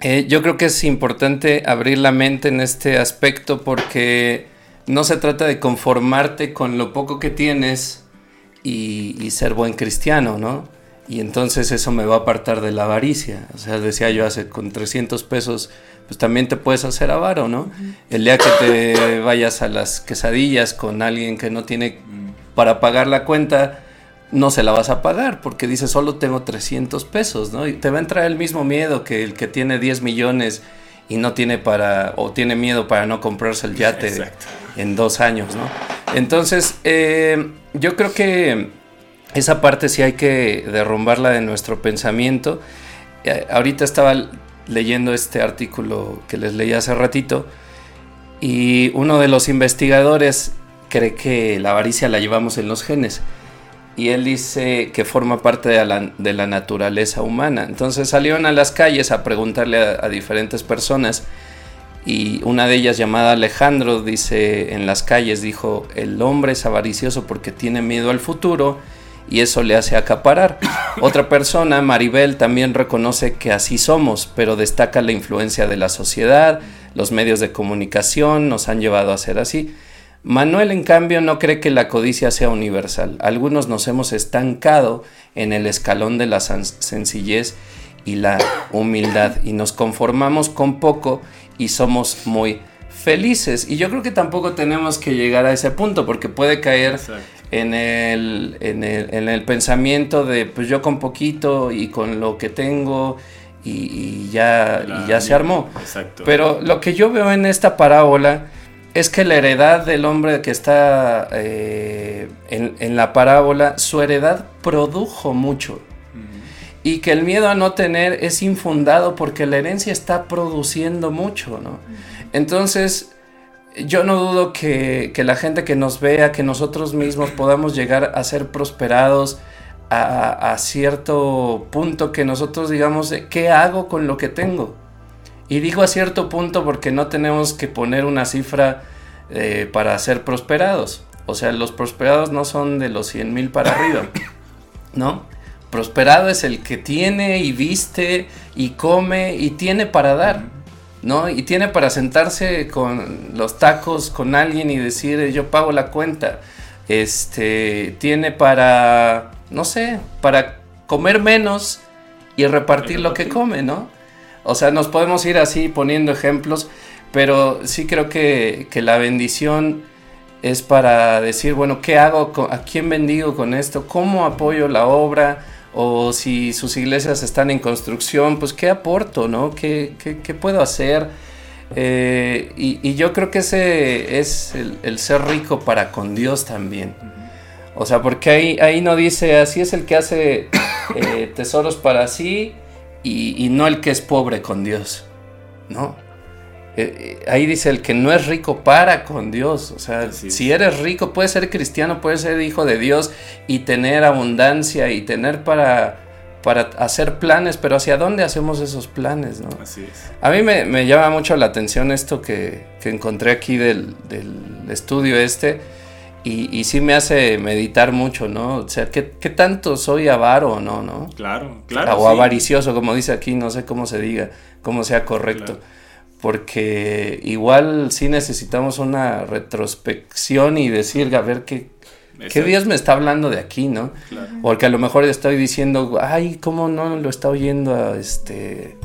eh, yo creo que es importante abrir la mente en este aspecto porque no se trata de conformarte con lo poco que tienes y, ser buen cristiano, ¿no? Y entonces eso me va a apartar de la avaricia. O sea, decía yo hace, con 300 pesos, pues también te puedes hacer avaro, ¿no? El día que te vayas a las quesadillas con alguien que no tiene para pagar la cuenta, no se la vas a pagar porque dice solo tengo 300 pesos, ¿no? Y te va a entrar el mismo miedo que el que tiene 10 millones y no tiene para, o tiene miedo para no comprarse el yate en dos años, ¿no? Entonces, eh, yo creo que esa parte sí hay que derrumbarla de nuestro pensamiento. Eh, ahorita estaba leyendo este artículo que les leí hace ratito y uno de los investigadores cree que la avaricia la llevamos en los genes y él dice que forma parte de la, naturaleza humana. Entonces salieron a las calles a preguntarle a, diferentes personas y una de ellas llamada Alejandro dice en las calles, dijo, el hombre es avaricioso porque tiene miedo al futuro y eso le hace acaparar. Otra persona, Maribel, también reconoce que así somos, pero destaca la influencia de la sociedad, los medios de comunicación nos han llevado a ser así. Manuel, en cambio, no cree que la codicia sea universal. Algunos nos hemos estancado en el escalón de la sencillez y la humildad y nos conformamos con poco y somos muy felices. Y yo creo que tampoco tenemos que llegar a ese punto porque puede caer en el, en el, en el pensamiento de pues yo con poquito y con lo que tengo y, y ya, y ya se armó. Exacto. Pero lo que yo veo en esta parábola es que la heredad del hombre que está eh, en, en la parábola, su heredad produjo mucho. Y que el miedo a no tener es infundado porque la herencia está produciendo mucho, ¿no? Entonces, yo no dudo que, que la gente que nos vea, que nosotros mismos podamos llegar a ser prosperados a, a cierto punto que nosotros digamos, ¿qué hago con lo que tengo? Y digo a cierto punto porque no tenemos que poner una cifra eh, para ser prosperados. O sea, los prosperados no son de los 100 mil para arriba, ¿no? Prosperado es el que tiene y viste y come y tiene para dar, ¿no? Y tiene para sentarse con los tacos con alguien y decir yo pago la cuenta. Este, tiene para, no sé, para comer menos y repartir lo que come, ¿no? O sea, nos podemos ir así poniendo ejemplos, pero sí creo que, que la bendición es para decir, bueno, ¿qué hago? con- ¿A quién bendigo con esto? ¿Cómo apoyo la obra? O si sus iglesias están en construcción, pues ¿qué aporto? ¿no? ¿Qué, qué- puedo hacer? Eh, y, yo creo que ese es el, el ser rico para con Dios también. O sea, porque ahí, ahí no dice, así es el que hace eh, tesoros para sí y, y no el que es pobre con Dios. ¿No? Eh, eh, ahí dice el que no es rico para con Dios. O sea, si eres rico, puedes ser cristiano, puedes ser hijo de Dios y tener abundancia y tener para, para hacer planes, pero ¿hacia dónde hacemos esos planes? ¿no? Así es. A mí me, me llama mucho la atención esto que, que encontré aquí del, del estudio este y, y sí me hace meditar mucho, ¿no? O sea, ¿qué, qué tanto soy avaro o no, no? Claro, claro. o sí. avaricioso, como dice aquí, no sé cómo se diga, cómo sea correcto. Claro. Porque igual sí necesitamos una retrospección y decir, a ver qué, qué. Dios me está hablando de aquí, ¿no? Claro. Porque a lo mejor estoy diciendo, ay, ¿cómo no lo está oyendo a este,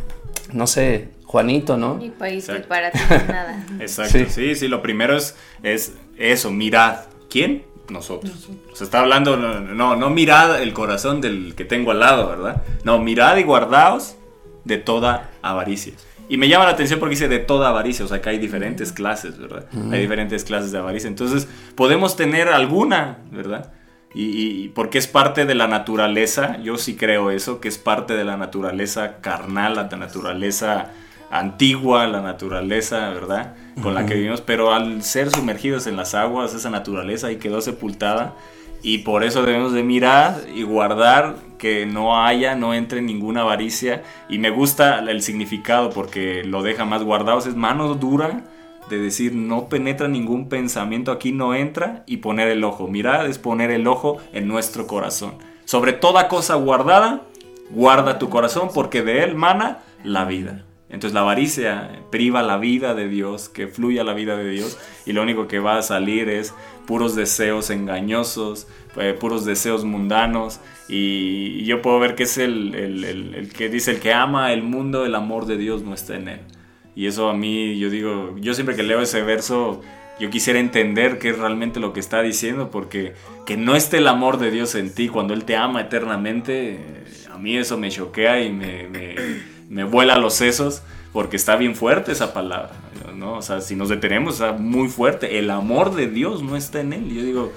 no sé, Juanito, ¿no? Y para, y Exacto. para ti nada. Exacto, Sí. sí. sí, lo primero es, es eso, mirad. ¿Quién? Nosotros. Se está hablando, no, no, no mirad el corazón del que tengo al lado, ¿verdad? No, mirad y guardaos de toda avaricia. Y me llama la atención porque dice de toda avaricia, o sea que hay diferentes clases, ¿verdad? Hay diferentes clases de avaricia. Entonces, podemos tener alguna, ¿verdad? Y, y porque es parte de la naturaleza, yo sí creo eso, que es parte de la naturaleza carnal, la naturaleza antigua, la naturaleza, ¿verdad? Con la que vivimos, pero al ser sumergidos en las aguas, esa naturaleza ahí quedó sepultada y por eso debemos de mirar y guardar que no haya, no entre ninguna avaricia y me gusta el significado porque lo deja más guardados, es mano dura de decir no penetra ningún pensamiento, aquí no entra y poner el ojo. Mirad es poner el ojo en nuestro corazón. Sobre toda cosa guardada, guarda tu corazón porque de él mana la vida. Entonces la avaricia priva la vida de Dios, que fluya la vida de Dios y lo único que va a salir es puros deseos engañosos, eh, puros deseos mundanos y, y yo puedo ver que es el, el- el- el que dice el que ama el mundo, el amor de Dios no está en él. Y eso a mí, yo digo, yo siempre que leo ese verso, yo quisiera entender qué es realmente lo que está diciendo, porque que no esté el amor de Dios en ti cuando Él te ama eternamente, eh, a mí eso me choquea y me, me, me vuela los sesos, porque está bien fuerte esa palabra, ¿no? O sea, si nos detenemos, está muy fuerte. El amor de Dios no está en Él. Yo digo,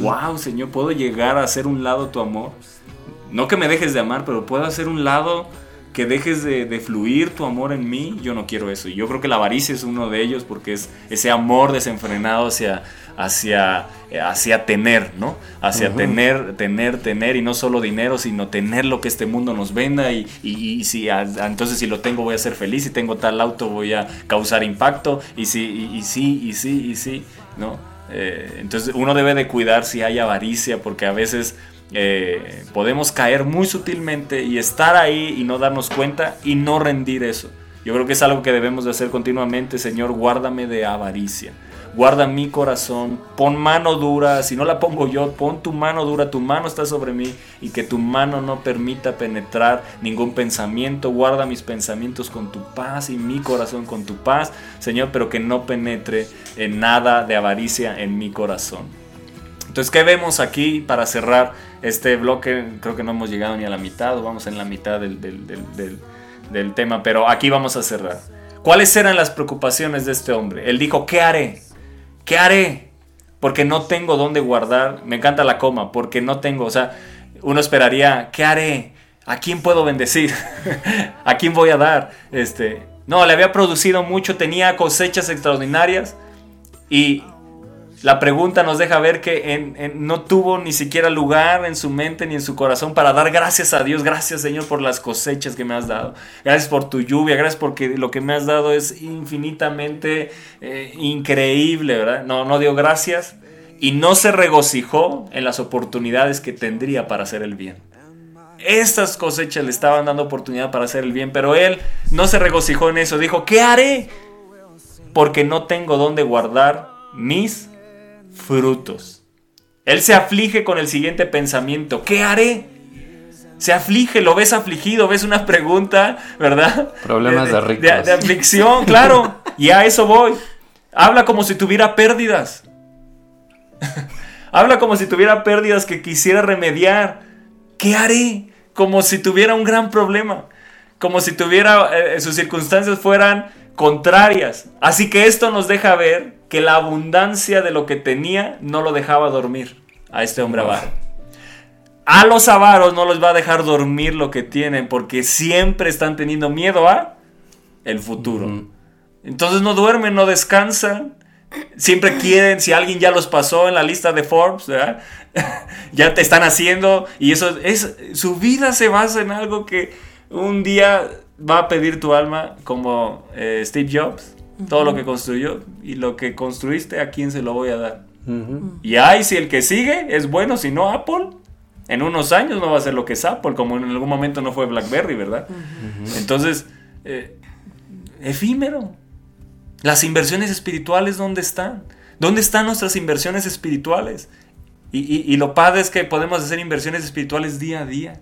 wow, Señor, ¿puedo llegar a hacer un lado tu amor? No que me dejes de amar, pero puedo hacer un lado que dejes de, de fluir tu amor en mí, yo no quiero eso. Y yo creo que la avaricia es uno de ellos porque es ese amor desenfrenado hacia, hacia, eh, hacia tener, ¿no? Hacia tener, tener, tener y no solo dinero, sino tener lo que este mundo nos venda y, y- y si a- entonces si lo tengo voy a ser feliz, si tengo tal auto voy a causar impacto y si, y, y sí, y sí, y sí, ¿no? Eh, entonces uno debe de cuidar si hay avaricia porque a veces eh, podemos caer muy sutilmente y estar ahí y no darnos cuenta y no rendir eso. Yo creo que es algo que debemos de hacer continuamente, Señor, guárdame de avaricia. Guarda mi corazón, pon mano dura, si no la pongo yo, pon tu mano dura, tu mano está sobre mí y que tu mano no permita penetrar ningún pensamiento. Guarda mis pensamientos con tu paz y mi corazón con tu paz, Señor, pero que no penetre en nada de avaricia en mi corazón. Entonces, ¿qué vemos aquí para cerrar este bloque? Creo que no hemos llegado ni a la mitad, o vamos en la mitad del, del- del- del- tema, pero aquí vamos a cerrar. ¿Cuáles eran las preocupaciones de este hombre? Él dijo, ¿qué haré? ¿Qué haré? Porque no tengo dónde guardar. Me encanta la coma, porque no tengo, o sea, uno esperaría, ¿qué haré? ¿A quién puedo bendecir? ¿A quién voy a dar? Este, no, le había producido mucho, tenía cosechas extraordinarias y la pregunta nos deja ver que no tuvo ni siquiera lugar en su mente ni en su corazón para dar gracias a Dios. Gracias Señor por las cosechas que me has dado. Gracias por tu lluvia. Gracias porque lo que me has dado es infinitamente eh, increíble, ¿verdad? No, no dio gracias y no se regocijó en las oportunidades que tendría para hacer el bien. Estas cosechas le estaban dando oportunidad para hacer el bien, pero él no se regocijó en eso. Dijo, ¿qué haré? Porque no tengo dónde guardar mis frutos. Él se aflige con el siguiente pensamiento, ¿qué haré? Se aflige, lo ves afligido, ves una pregunta, ¿verdad? Problemas de ricos. De, de aflicción, claro. Y a eso voy. Habla como si tuviera pérdidas. Habla como si tuviera pérdidas que quisiera remediar. ¿Qué haré? Como si tuviera un gran problema. Como si tuviera eh, sus circunstancias fueran contrarias. Así que esto nos deja ver que la abundancia de lo que tenía no lo dejaba dormir a este hombre avaro. A los avaros no les va a dejar dormir lo que tienen porque siempre están teniendo miedo a el futuro. Entonces no duermen, no descansan. Siempre quieren, si alguien ya los pasó en la lista de Forbes, ¿verdad? ya te están haciendo y eso es su vida se basa en algo que un día va a pedir tu alma como eh, Steve Jobs, todo lo que construyó y lo que construiste a quién se lo voy a dar. Y ay, si el que sigue es bueno, si no Apple, en unos años no va a ser lo que es Apple, como en algún momento no fue BlackBerry, ¿verdad? Entonces, eh, efímero. Las inversiones espirituales, ¿dónde están? ¿Dónde están nuestras inversiones espirituales? Y, y- y lo padre es que podemos hacer inversiones espirituales día a día.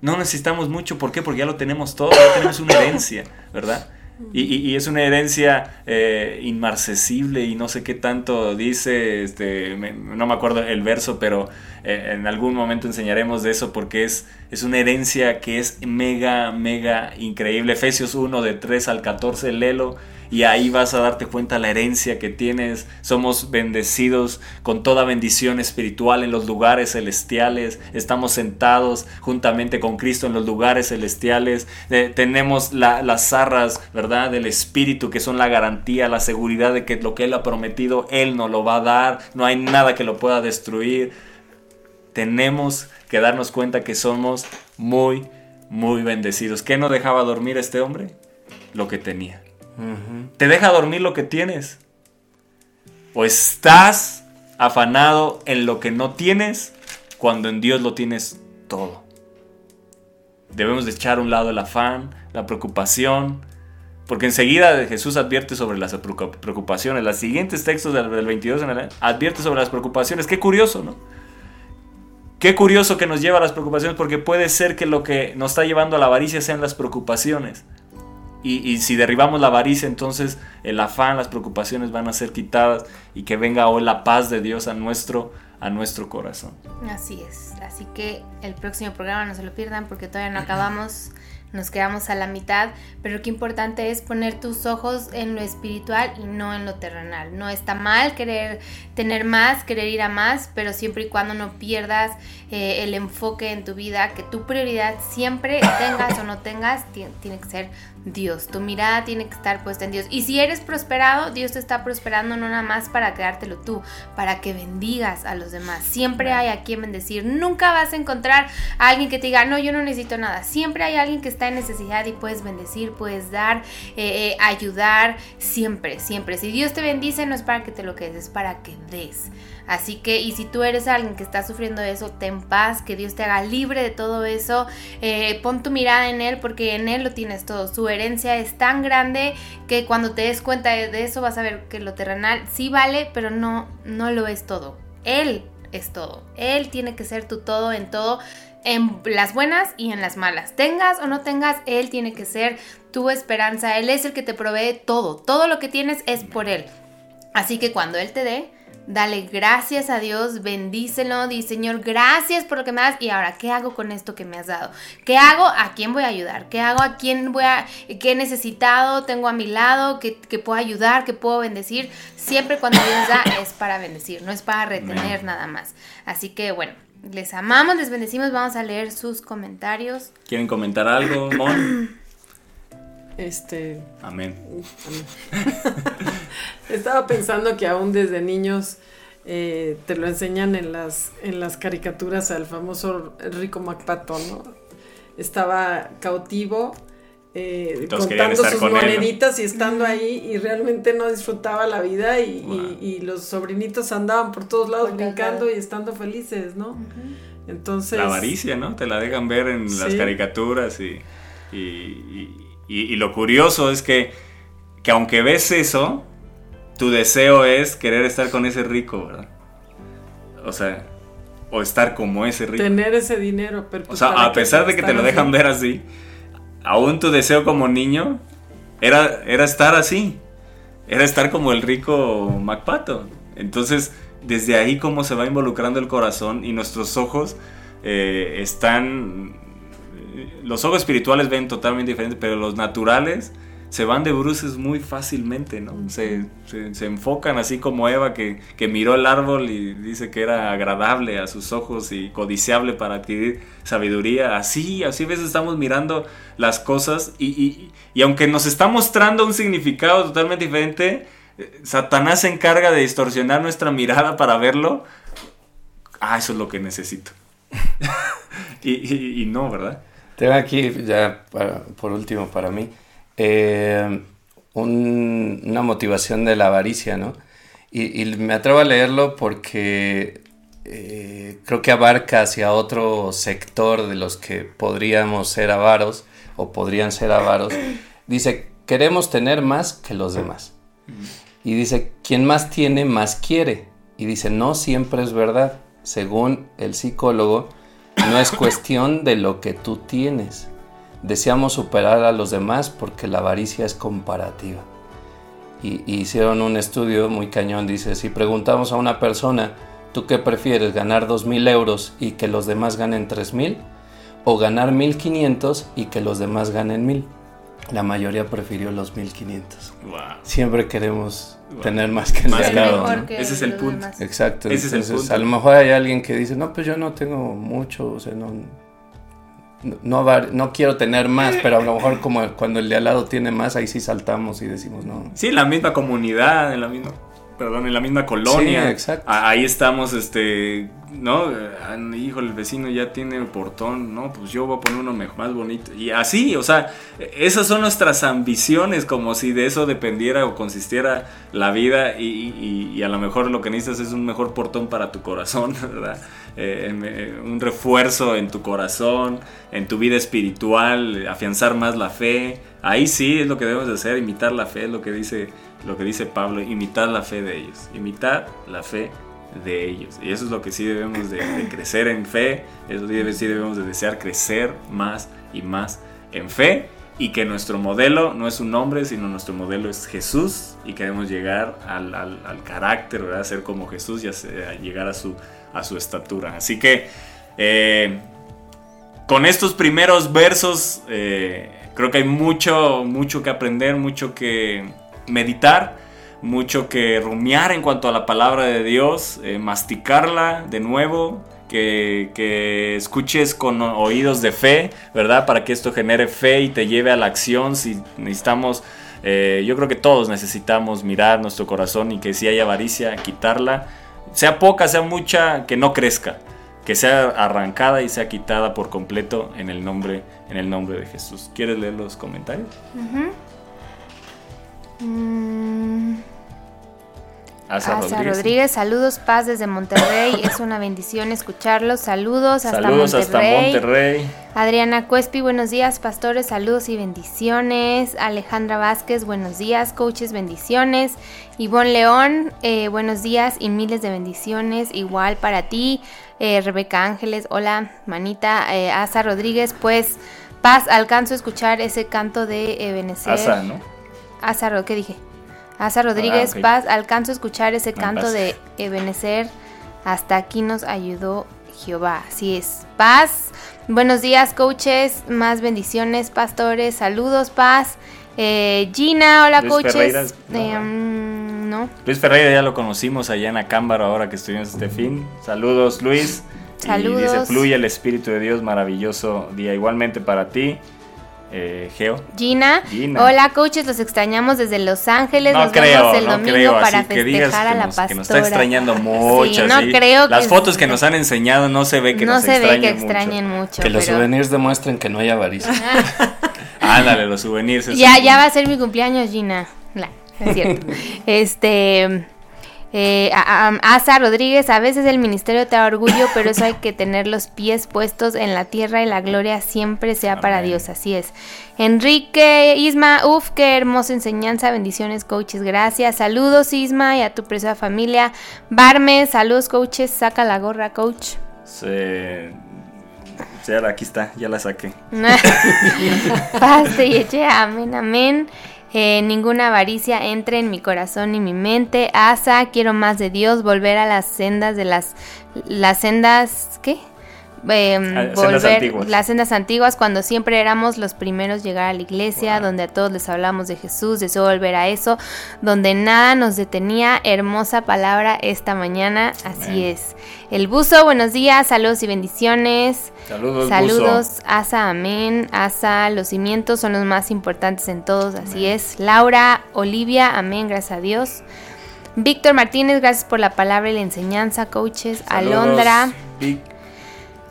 No necesitamos mucho, ¿por qué? Porque ya lo tenemos todo, ya tenemos una herencia, ¿verdad? Y, y- es una herencia eh, inmarcesible y no sé qué tanto dice, este, me- no me acuerdo el verso, pero eh, en algún momento enseñaremos de eso porque es, es una herencia que es mega, mega increíble. Efesios 1 de 3 al 14, léelo y ahí vas a darte cuenta la herencia que tienes. Somos bendecidos con toda bendición espiritual en los lugares celestiales. Estamos sentados juntamente con Cristo en los lugares celestiales. Eh, tenemos la- las zarras, ¿verdad? Del Espíritu que son la garantía, la seguridad de que lo que Él ha prometido, Él nos lo va a dar. No hay nada que lo pueda destruir. Tenemos que darnos cuenta que somos muy, muy bendecidos. ¿Qué no dejaba dormir este hombre? Lo que tenía. ¿Te deja dormir lo que tienes? ¿O estás afanado en lo que no tienes cuando en Dios lo tienes todo? Debemos de echar a un lado el afán, la preocupación, porque enseguida Jesús advierte sobre las preocup- preocupaciones. Los siguientes textos del, del 22 en advierte sobre las preocupaciones. Qué curioso, ¿no? Qué curioso que nos lleva a las preocupaciones porque puede ser que lo que nos está llevando a la avaricia sean las preocupaciones. Y, y si derribamos la avaricia, entonces el afán, las preocupaciones van a ser quitadas y que venga hoy la paz de Dios a nuestro, a nuestro corazón. Así es. Así que el próximo programa no se lo pierdan porque todavía no acabamos. Nos quedamos a la mitad, pero qué importante es poner tus ojos en lo espiritual y no en lo terrenal. No está mal querer tener más, querer ir a más, pero siempre y cuando no pierdas eh, el enfoque en tu vida, que tu prioridad siempre tengas o no tengas, ti- tiene que ser Dios. Tu mirada tiene que estar puesta en Dios. Y si eres prosperado, Dios te está prosperando no nada más para quedártelo tú, para que bendigas a los demás. Siempre hay a quien bendecir. Nunca vas a encontrar a alguien que te diga, no, yo no necesito nada. Siempre hay alguien que está en necesidad y puedes bendecir, puedes dar, eh, eh, ayudar. Siempre, siempre. Si Dios te bendice, no es para que te lo quedes, es para que des. Así que, y si tú eres alguien que está sufriendo eso, ten paz, que Dios te haga libre de todo eso. Eh, pon tu mirada en Él porque en Él lo tienes todo. Su herencia es tan grande que cuando te des cuenta de, de eso vas a ver que lo terrenal sí vale, pero no, no lo es todo. Él es todo. Él tiene que ser tu todo en todo. En las buenas y en las malas. Tengas o no tengas, Él tiene que ser tu esperanza. Él es el que te provee todo. Todo lo que tienes es por Él. Así que cuando Él te dé, Dale gracias a Dios, bendícelo, di Señor, gracias por lo que me das y ahora, ¿qué hago con esto que me has dado? ¿Qué hago? ¿A quién voy a ayudar? ¿Qué hago? ¿A quién voy a, qué he necesitado? ¿Tengo a mi lado? ¿Que, que puedo ayudar? ¿Que puedo bendecir? Siempre cuando Dios da es para bendecir, no es para retener nada más. Así que bueno, les amamos, les bendecimos, vamos a leer sus comentarios. ¿Quieren comentar algo, Mon? Este, Amén. estaba pensando que aún desde niños eh, te lo enseñan en las, en las caricaturas al famoso rico MacPato, ¿no? Estaba cautivo, eh, contando sus con él, ¿no? moneditas y estando ahí y realmente no disfrutaba la vida y, y- Wow. y los sobrinitos andaban por todos lados brincando y estando felices, ¿no? Entonces... La avaricia, ¿no? Te la dejan ver en las caricaturas y, y, y- y- y lo curioso es que, que aunque ves eso, tu deseo es querer estar con ese rico, ¿verdad? O sea, o estar como ese rico. Tener ese dinero, pero O pues, sea, ¿para a pesar de que te lo así? dejan ver así, aún tu deseo como niño era, era estar así. Era estar como el rico MacPato. Entonces, desde ahí cómo se va involucrando el corazón y nuestros ojos eh, están... Los ojos espirituales ven totalmente diferente, pero los naturales se van de bruces muy fácilmente, ¿no? Se, se- se enfocan así como Eva que, que miró el árbol y dice que era agradable a sus ojos y codiciable para adquirir sabiduría. Así, así a veces estamos mirando las cosas y, y- y aunque nos está mostrando un significado totalmente diferente, eh, Satanás se encarga de distorsionar nuestra mirada para verlo. Ah, eso es lo que necesito. y, y- y no, ¿verdad? Tengo aquí, ya para- por último para mí, eh, un- una motivación de la avaricia, ¿no? Y, y me atrevo a leerlo porque eh, creo que abarca hacia otro sector de los que podríamos ser avaros o podrían ser avaros. Dice, queremos tener más que los demás. Y dice, quien más tiene, más quiere. Y dice, no siempre es verdad. Según el psicólogo, no es cuestión de lo que tú tienes. Deseamos superar a los demás porque la avaricia es comparativa. Y, y hicieron un estudio muy cañón. Dice, si preguntamos a una persona, ¿tú qué prefieres? ¿Ganar 2.000 euros y que los demás ganen 3.000? ¿O ganar 1.500 y que los demás ganen 1.000? La mayoría prefirió los 1.500 Wow. siempre queremos Wow. tener más que el Más lado, mejor ¿no? que Ese es el punto. demás. Exacto. Ese es el entonces, punto. a lo mejor hay alguien que dice, no, pues yo no tengo mucho, o sea, no, no, no, quiero tener más, pero a lo mejor como cuando el de al lado tiene más, ahí sí saltamos y decimos, no. Sí, la misma comunidad, en la misma, perdón, en la misma colonia. Sí, exacto. A- Ahí estamos, este, ¿no? Ah, Hijo, el vecino ya tiene el portón, ¿no? Pues yo voy a poner uno mejor, más bonito. Y así, o sea, esas son nuestras ambiciones, como si de eso dependiera o consistiera la vida y, y- y a lo mejor lo que necesitas es un mejor portón para tu corazón, ¿verdad? Eh, eh, un refuerzo en tu corazón, en tu vida espiritual, afianzar más la fe. Ahí sí es lo que debemos de hacer, imitar la fe, es lo que dice, lo que dice Pablo, imitar la fe de ellos, imitar la fe de ellos. Y eso es lo que sí debemos de, crecer en fe, eso sí, debe- sí debemos de desear crecer más y más en fe. Y que nuestro modelo no es un hombre, sino nuestro modelo es Jesús. Y queremos llegar al, al- carácter, ¿verdad? Ser como Jesús y llegar a su, a su estatura. Así que eh, con estos primeros versos eh, creo que hay mucho, mucho que aprender, mucho que meditar, mucho que rumiar en cuanto a la palabra de Dios, eh, masticarla de nuevo, que, que escuches con oídos de fe, ¿verdad? Para que esto genere fe y te lleve a la acción. Si necesitamos, eh, yo creo que todos necesitamos mirar nuestro corazón y que si hay avaricia, quitarla, sea poca, sea mucha, que no crezca que sea arrancada y sea quitada por completo en el nombre en el nombre de Jesús. ¿Quieres leer los comentarios? Mm, Asa, Asa Rodríguez. Rodríguez. saludos, paz desde Monterrey. es una bendición escucharlos. Saludos hasta Saludos hasta Monterrey. Monterrey. Adriana Cuespi, buenos días, pastores, saludos y bendiciones. Alejandra Vázquez, buenos días, coaches, bendiciones. Ivonne León, eh, buenos días y miles de bendiciones. Igual para ti. Eh, Rebeca Ángeles, hola, manita. Eh, Asa Rodríguez, pues, paz, alcanzo a escuchar ese canto de Ebenezer. Asa, ¿no? Asa, ¿qué dije? Asa Rodríguez Ah. Paz, alcanzo a escuchar ese No, canto Paz. de Ebenecer. Hasta aquí nos ayudó Jehová. Así es. Paz. Buenos días, coaches. Más bendiciones, pastores. Saludos, Paz. Eh, Gina, hola, Luis coaches. Ferreira, no, Eh, mm, no. Luis Ferreira ya lo conocimos allá en Acámbaro ahora que estuvimos este fin. Saludos Luis. Y Saludos. dice, fluye el Espíritu de Dios, maravilloso día. Igualmente para ti, eh, Geo. Gina. Gina. Hola, coaches. Los extrañamos desde Los Ángeles. No nos creo, vemos el no domingo creo, para así que digas festejar que a la nos, pastora. que nos está extrañando mucho. Sí, no así. creo Las que- fotos que nos han enseñado no se ve que no nos se ve que extrañen mucho. Que los pero- souvenirs demuestren que no hay avaricia. Ándale, los souvenirs. Ya, ya va a ser mi cumpleaños, Gina. Es cierto. este. Eh, a- a- Asa Rodríguez, a veces el ministerio te da orgullo, pero eso hay que tener los pies puestos en la tierra y la gloria siempre sea para. Dios, así es. Enrique, Isma, uff, qué hermosa enseñanza, bendiciones coaches, gracias. Saludos Isma y a tu preciosa familia. Barme, saludos coaches, saca la gorra coach. Se... Sí, aquí está, ya la saqué. Paz te eche, amén, amén. Eh, ninguna avaricia entre en mi corazón y mi mente. Asa, quiero más de Dios, volver a las sendas de las, las sendas, ¿qué? Em, Ah, volver las sendas antiguas cuando siempre éramos los primeros llegar a la iglesia, donde a todos les hablamos de Jesús, deseo volver a eso, donde nada nos detenía. Hermosa palabra esta mañana, así Amén. es. El buzo, buenos días, saludos y bendiciones. Saludos, Saludos, Buzo. Asa, amén. Asa, los cimientos son los más importantes en todos, así es. Laura, Olivia, amén, gracias a Dios. Víctor Martínez, gracias por la palabra y la enseñanza, coaches. Saludos, Alondra, Vic.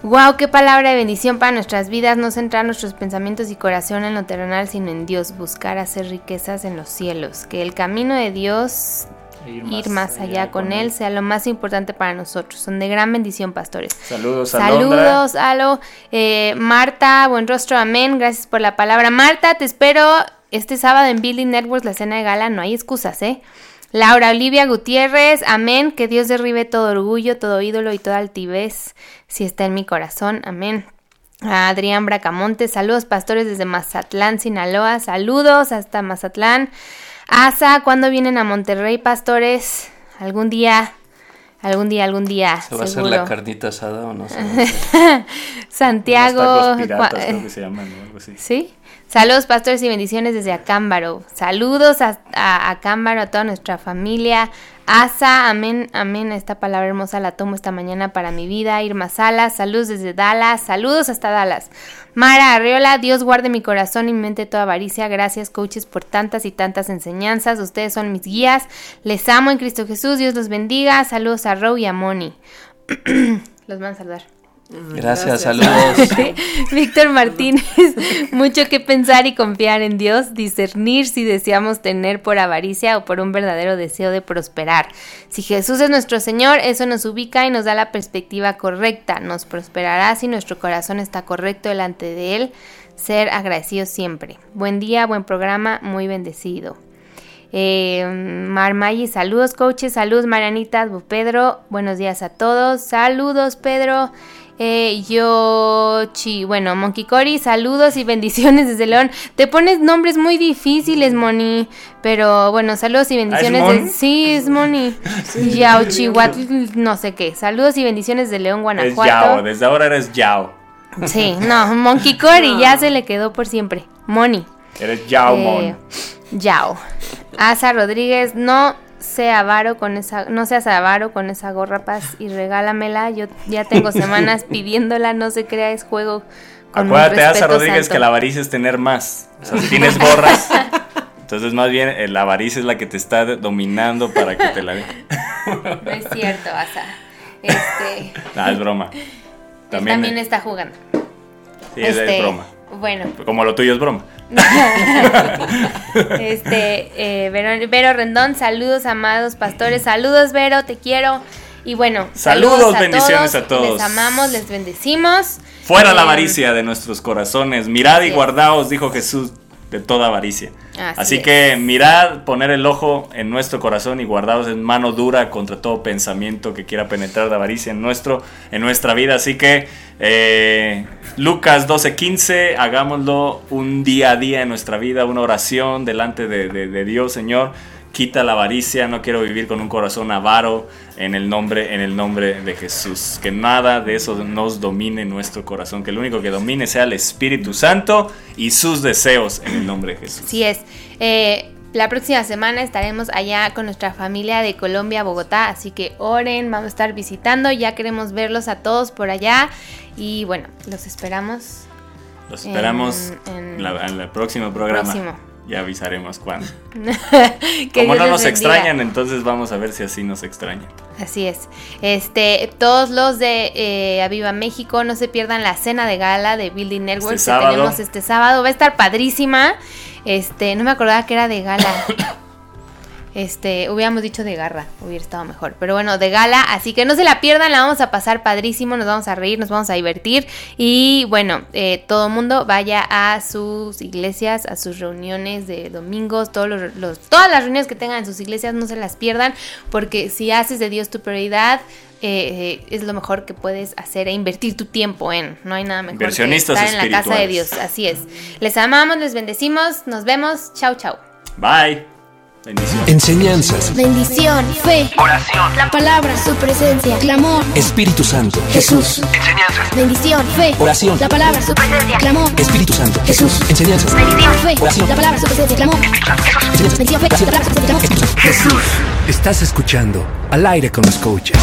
Wow, qué palabra de bendición para nuestras vidas. No centrar nuestros pensamientos y corazón en lo terrenal, sino en Dios. Buscar hacer riquezas en los cielos. Que el camino de Dios, ir más allá con Él, sea lo más importante para nosotros. Son de gran bendición, pastores. Saludos, Alondra. Saludos, Alo. Eh, Marta, buen rostro, amén. Gracias por la palabra. Marta, te espero este sábado en Building Networks, la cena de gala. No hay excusas, ¿eh? Laura Olivia Gutiérrez, amén. Que Dios derribe todo orgullo, todo ídolo y toda altivez, si está en mi corazón, amén. A Adrián Bracamonte, saludos pastores desde Mazatlán, Sinaloa, saludos hasta Mazatlán. Asa, ¿cuándo vienen a Monterrey, pastores? Algún día, algún día, algún día. ¿Se va a hacer la carnita asada o no? Santiago. Unos tacos piratas, cua- creo que se llaman, ¿no? Algo así. ¿Sí? Saludos, pastores y bendiciones desde Acámbaro. Saludos a, a Acámbaro, a toda nuestra familia. Asa, amén, amén. Esta palabra hermosa la tomo esta mañana para mi vida. Irma Salas, saludos desde Dallas. Saludos hasta Dallas. Mara Arriola, Dios guarde mi corazón y mi mente toda avaricia. Gracias, coaches, por tantas y tantas enseñanzas. Ustedes son mis guías. Les amo en Cristo Jesús. Dios los bendiga. Saludos a Row y a Moni. los van a saludar. Gracias, Gracias. saludos. Víctor Martínez, mucho que pensar y confiar en Dios, discernir si deseamos tener por avaricia o por un verdadero deseo de prosperar. Si Jesús es nuestro Señor, eso nos ubica y nos da la perspectiva correcta. Nos prosperará si nuestro corazón está correcto delante de Él. Ser agradecidos siempre. Buen día, buen programa, muy bendecido. Eh, Marmayi, saludos coaches, saludos Marianita, Pedro, buenos días a todos, saludos Pedro, eh, yo, chi, bueno, Monkey Cory, saludos y bendiciones desde León. Te pones nombres muy difíciles, Moni, pero bueno, saludos y bendiciones. Mon? de, sí, es Moni. Yao, Chihuatl, no sé qué. Saludos y bendiciones de León, Es Guanajuato. Yao, desde ahora eres Yao. Sí, no, Monkey Cory ya se le quedó por siempre. Moni. Eres Yao Eh, Mon. Yao. Asa Rodríguez, no sea avaro con esa, no seas avaro con esa gorra paz y regálamela. Yo ya tengo semanas pidiéndola, no se crea, es juego. Con Acuérdate, Asa Rodríguez, santo. que la avaricia es tener más. O sea, si tienes gorras, entonces más bien eh, la avaricia es la que te está dominando para que te la dé. No es cierto, Asa. Este, No, es broma. él También, también está jugando. sí, es, es Este, broma. Bueno, Como lo tuyo es broma. este, eh, Vero, Vero Rendón, saludos amados pastores, saludos Vero, te quiero. Y bueno, Saludos, bendiciones a todos. Les amamos, les bendecimos. Fuera la Eh, avaricia de nuestros corazones. Mirad y guardaos, dijo Jesús, de toda avaricia. Así que mirad, poner el ojo en nuestro corazón y guardaos en mano dura contra todo pensamiento que quiera penetrar de avaricia en, nuestro, en nuestra vida. Así que eh, Lucas 12:15, hagámoslo un día a día en nuestra vida, una oración delante de, de- de Dios, Señor. Quita la avaricia, no quiero vivir con un corazón avaro en el nombre, en el nombre de Jesús. Que nada de eso nos domine nuestro corazón, que el único que domine sea el Espíritu Santo y sus deseos en el nombre de Jesús. Así es. Eh, la próxima semana estaremos allá con nuestra familia de Colombia, Bogotá, así que oren, vamos a estar visitando, ya queremos verlos a todos por allá y bueno, los esperamos. Los esperamos En- en- en, la- en el próximo programa. Próximo. Ya avisaremos cuándo. Que Como Dios no nos bendiga. extrañan, entonces vamos a ver si así nos extrañan. Así es. Este, todos los de eh, Aviva México, no se pierdan la cena de gala de Building Network Este que sábado. tenemos este sábado. Va a estar padrísima. Este, no me acordaba que era de gala. Este, hubiéramos dicho de garra, hubiera estado mejor. Pero bueno, de gala, así que no se la pierdan, la vamos a pasar padrísimo, nos vamos a reír, nos vamos a divertir. Y bueno, eh, todo mundo vaya a sus iglesias, a sus reuniones de domingos, todos los, los- todas las reuniones que tengan en sus iglesias, no se las pierdan, porque si haces de Dios tu prioridad, eh, eh, es lo mejor que puedes hacer e invertir tu tiempo en. No hay nada mejor que estar en la casa de. Dios. Así es. Les amamos, les bendecimos, nos vemos. Chau, chau. Bye. Enseñanzas. Bendición, fe, Oración. la palabra, su presencia, clamor, Espíritu Santo. Jesús. Enseñanzas. Bendición, fe, Oración. la palabra, su presencia, clamor, Espíritu Santo. Jesús. Enseñanzas. bendición, fe, Oración. la palabra, su presencia, clamor, Enseñanzas. bendición, fe, la palabra, su presencia, clamor, Jesús. Estás escuchando Al aire con los coaches.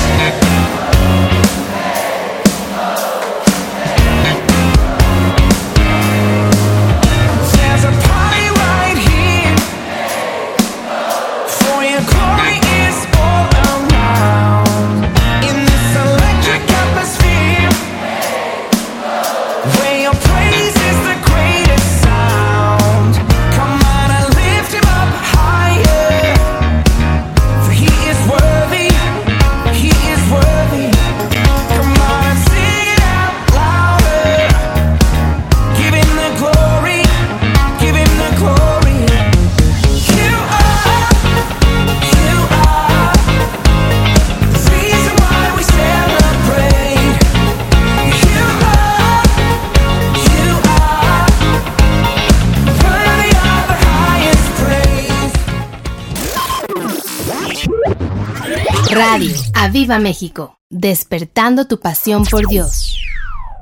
Aviva México, despertando tu pasión por Dios.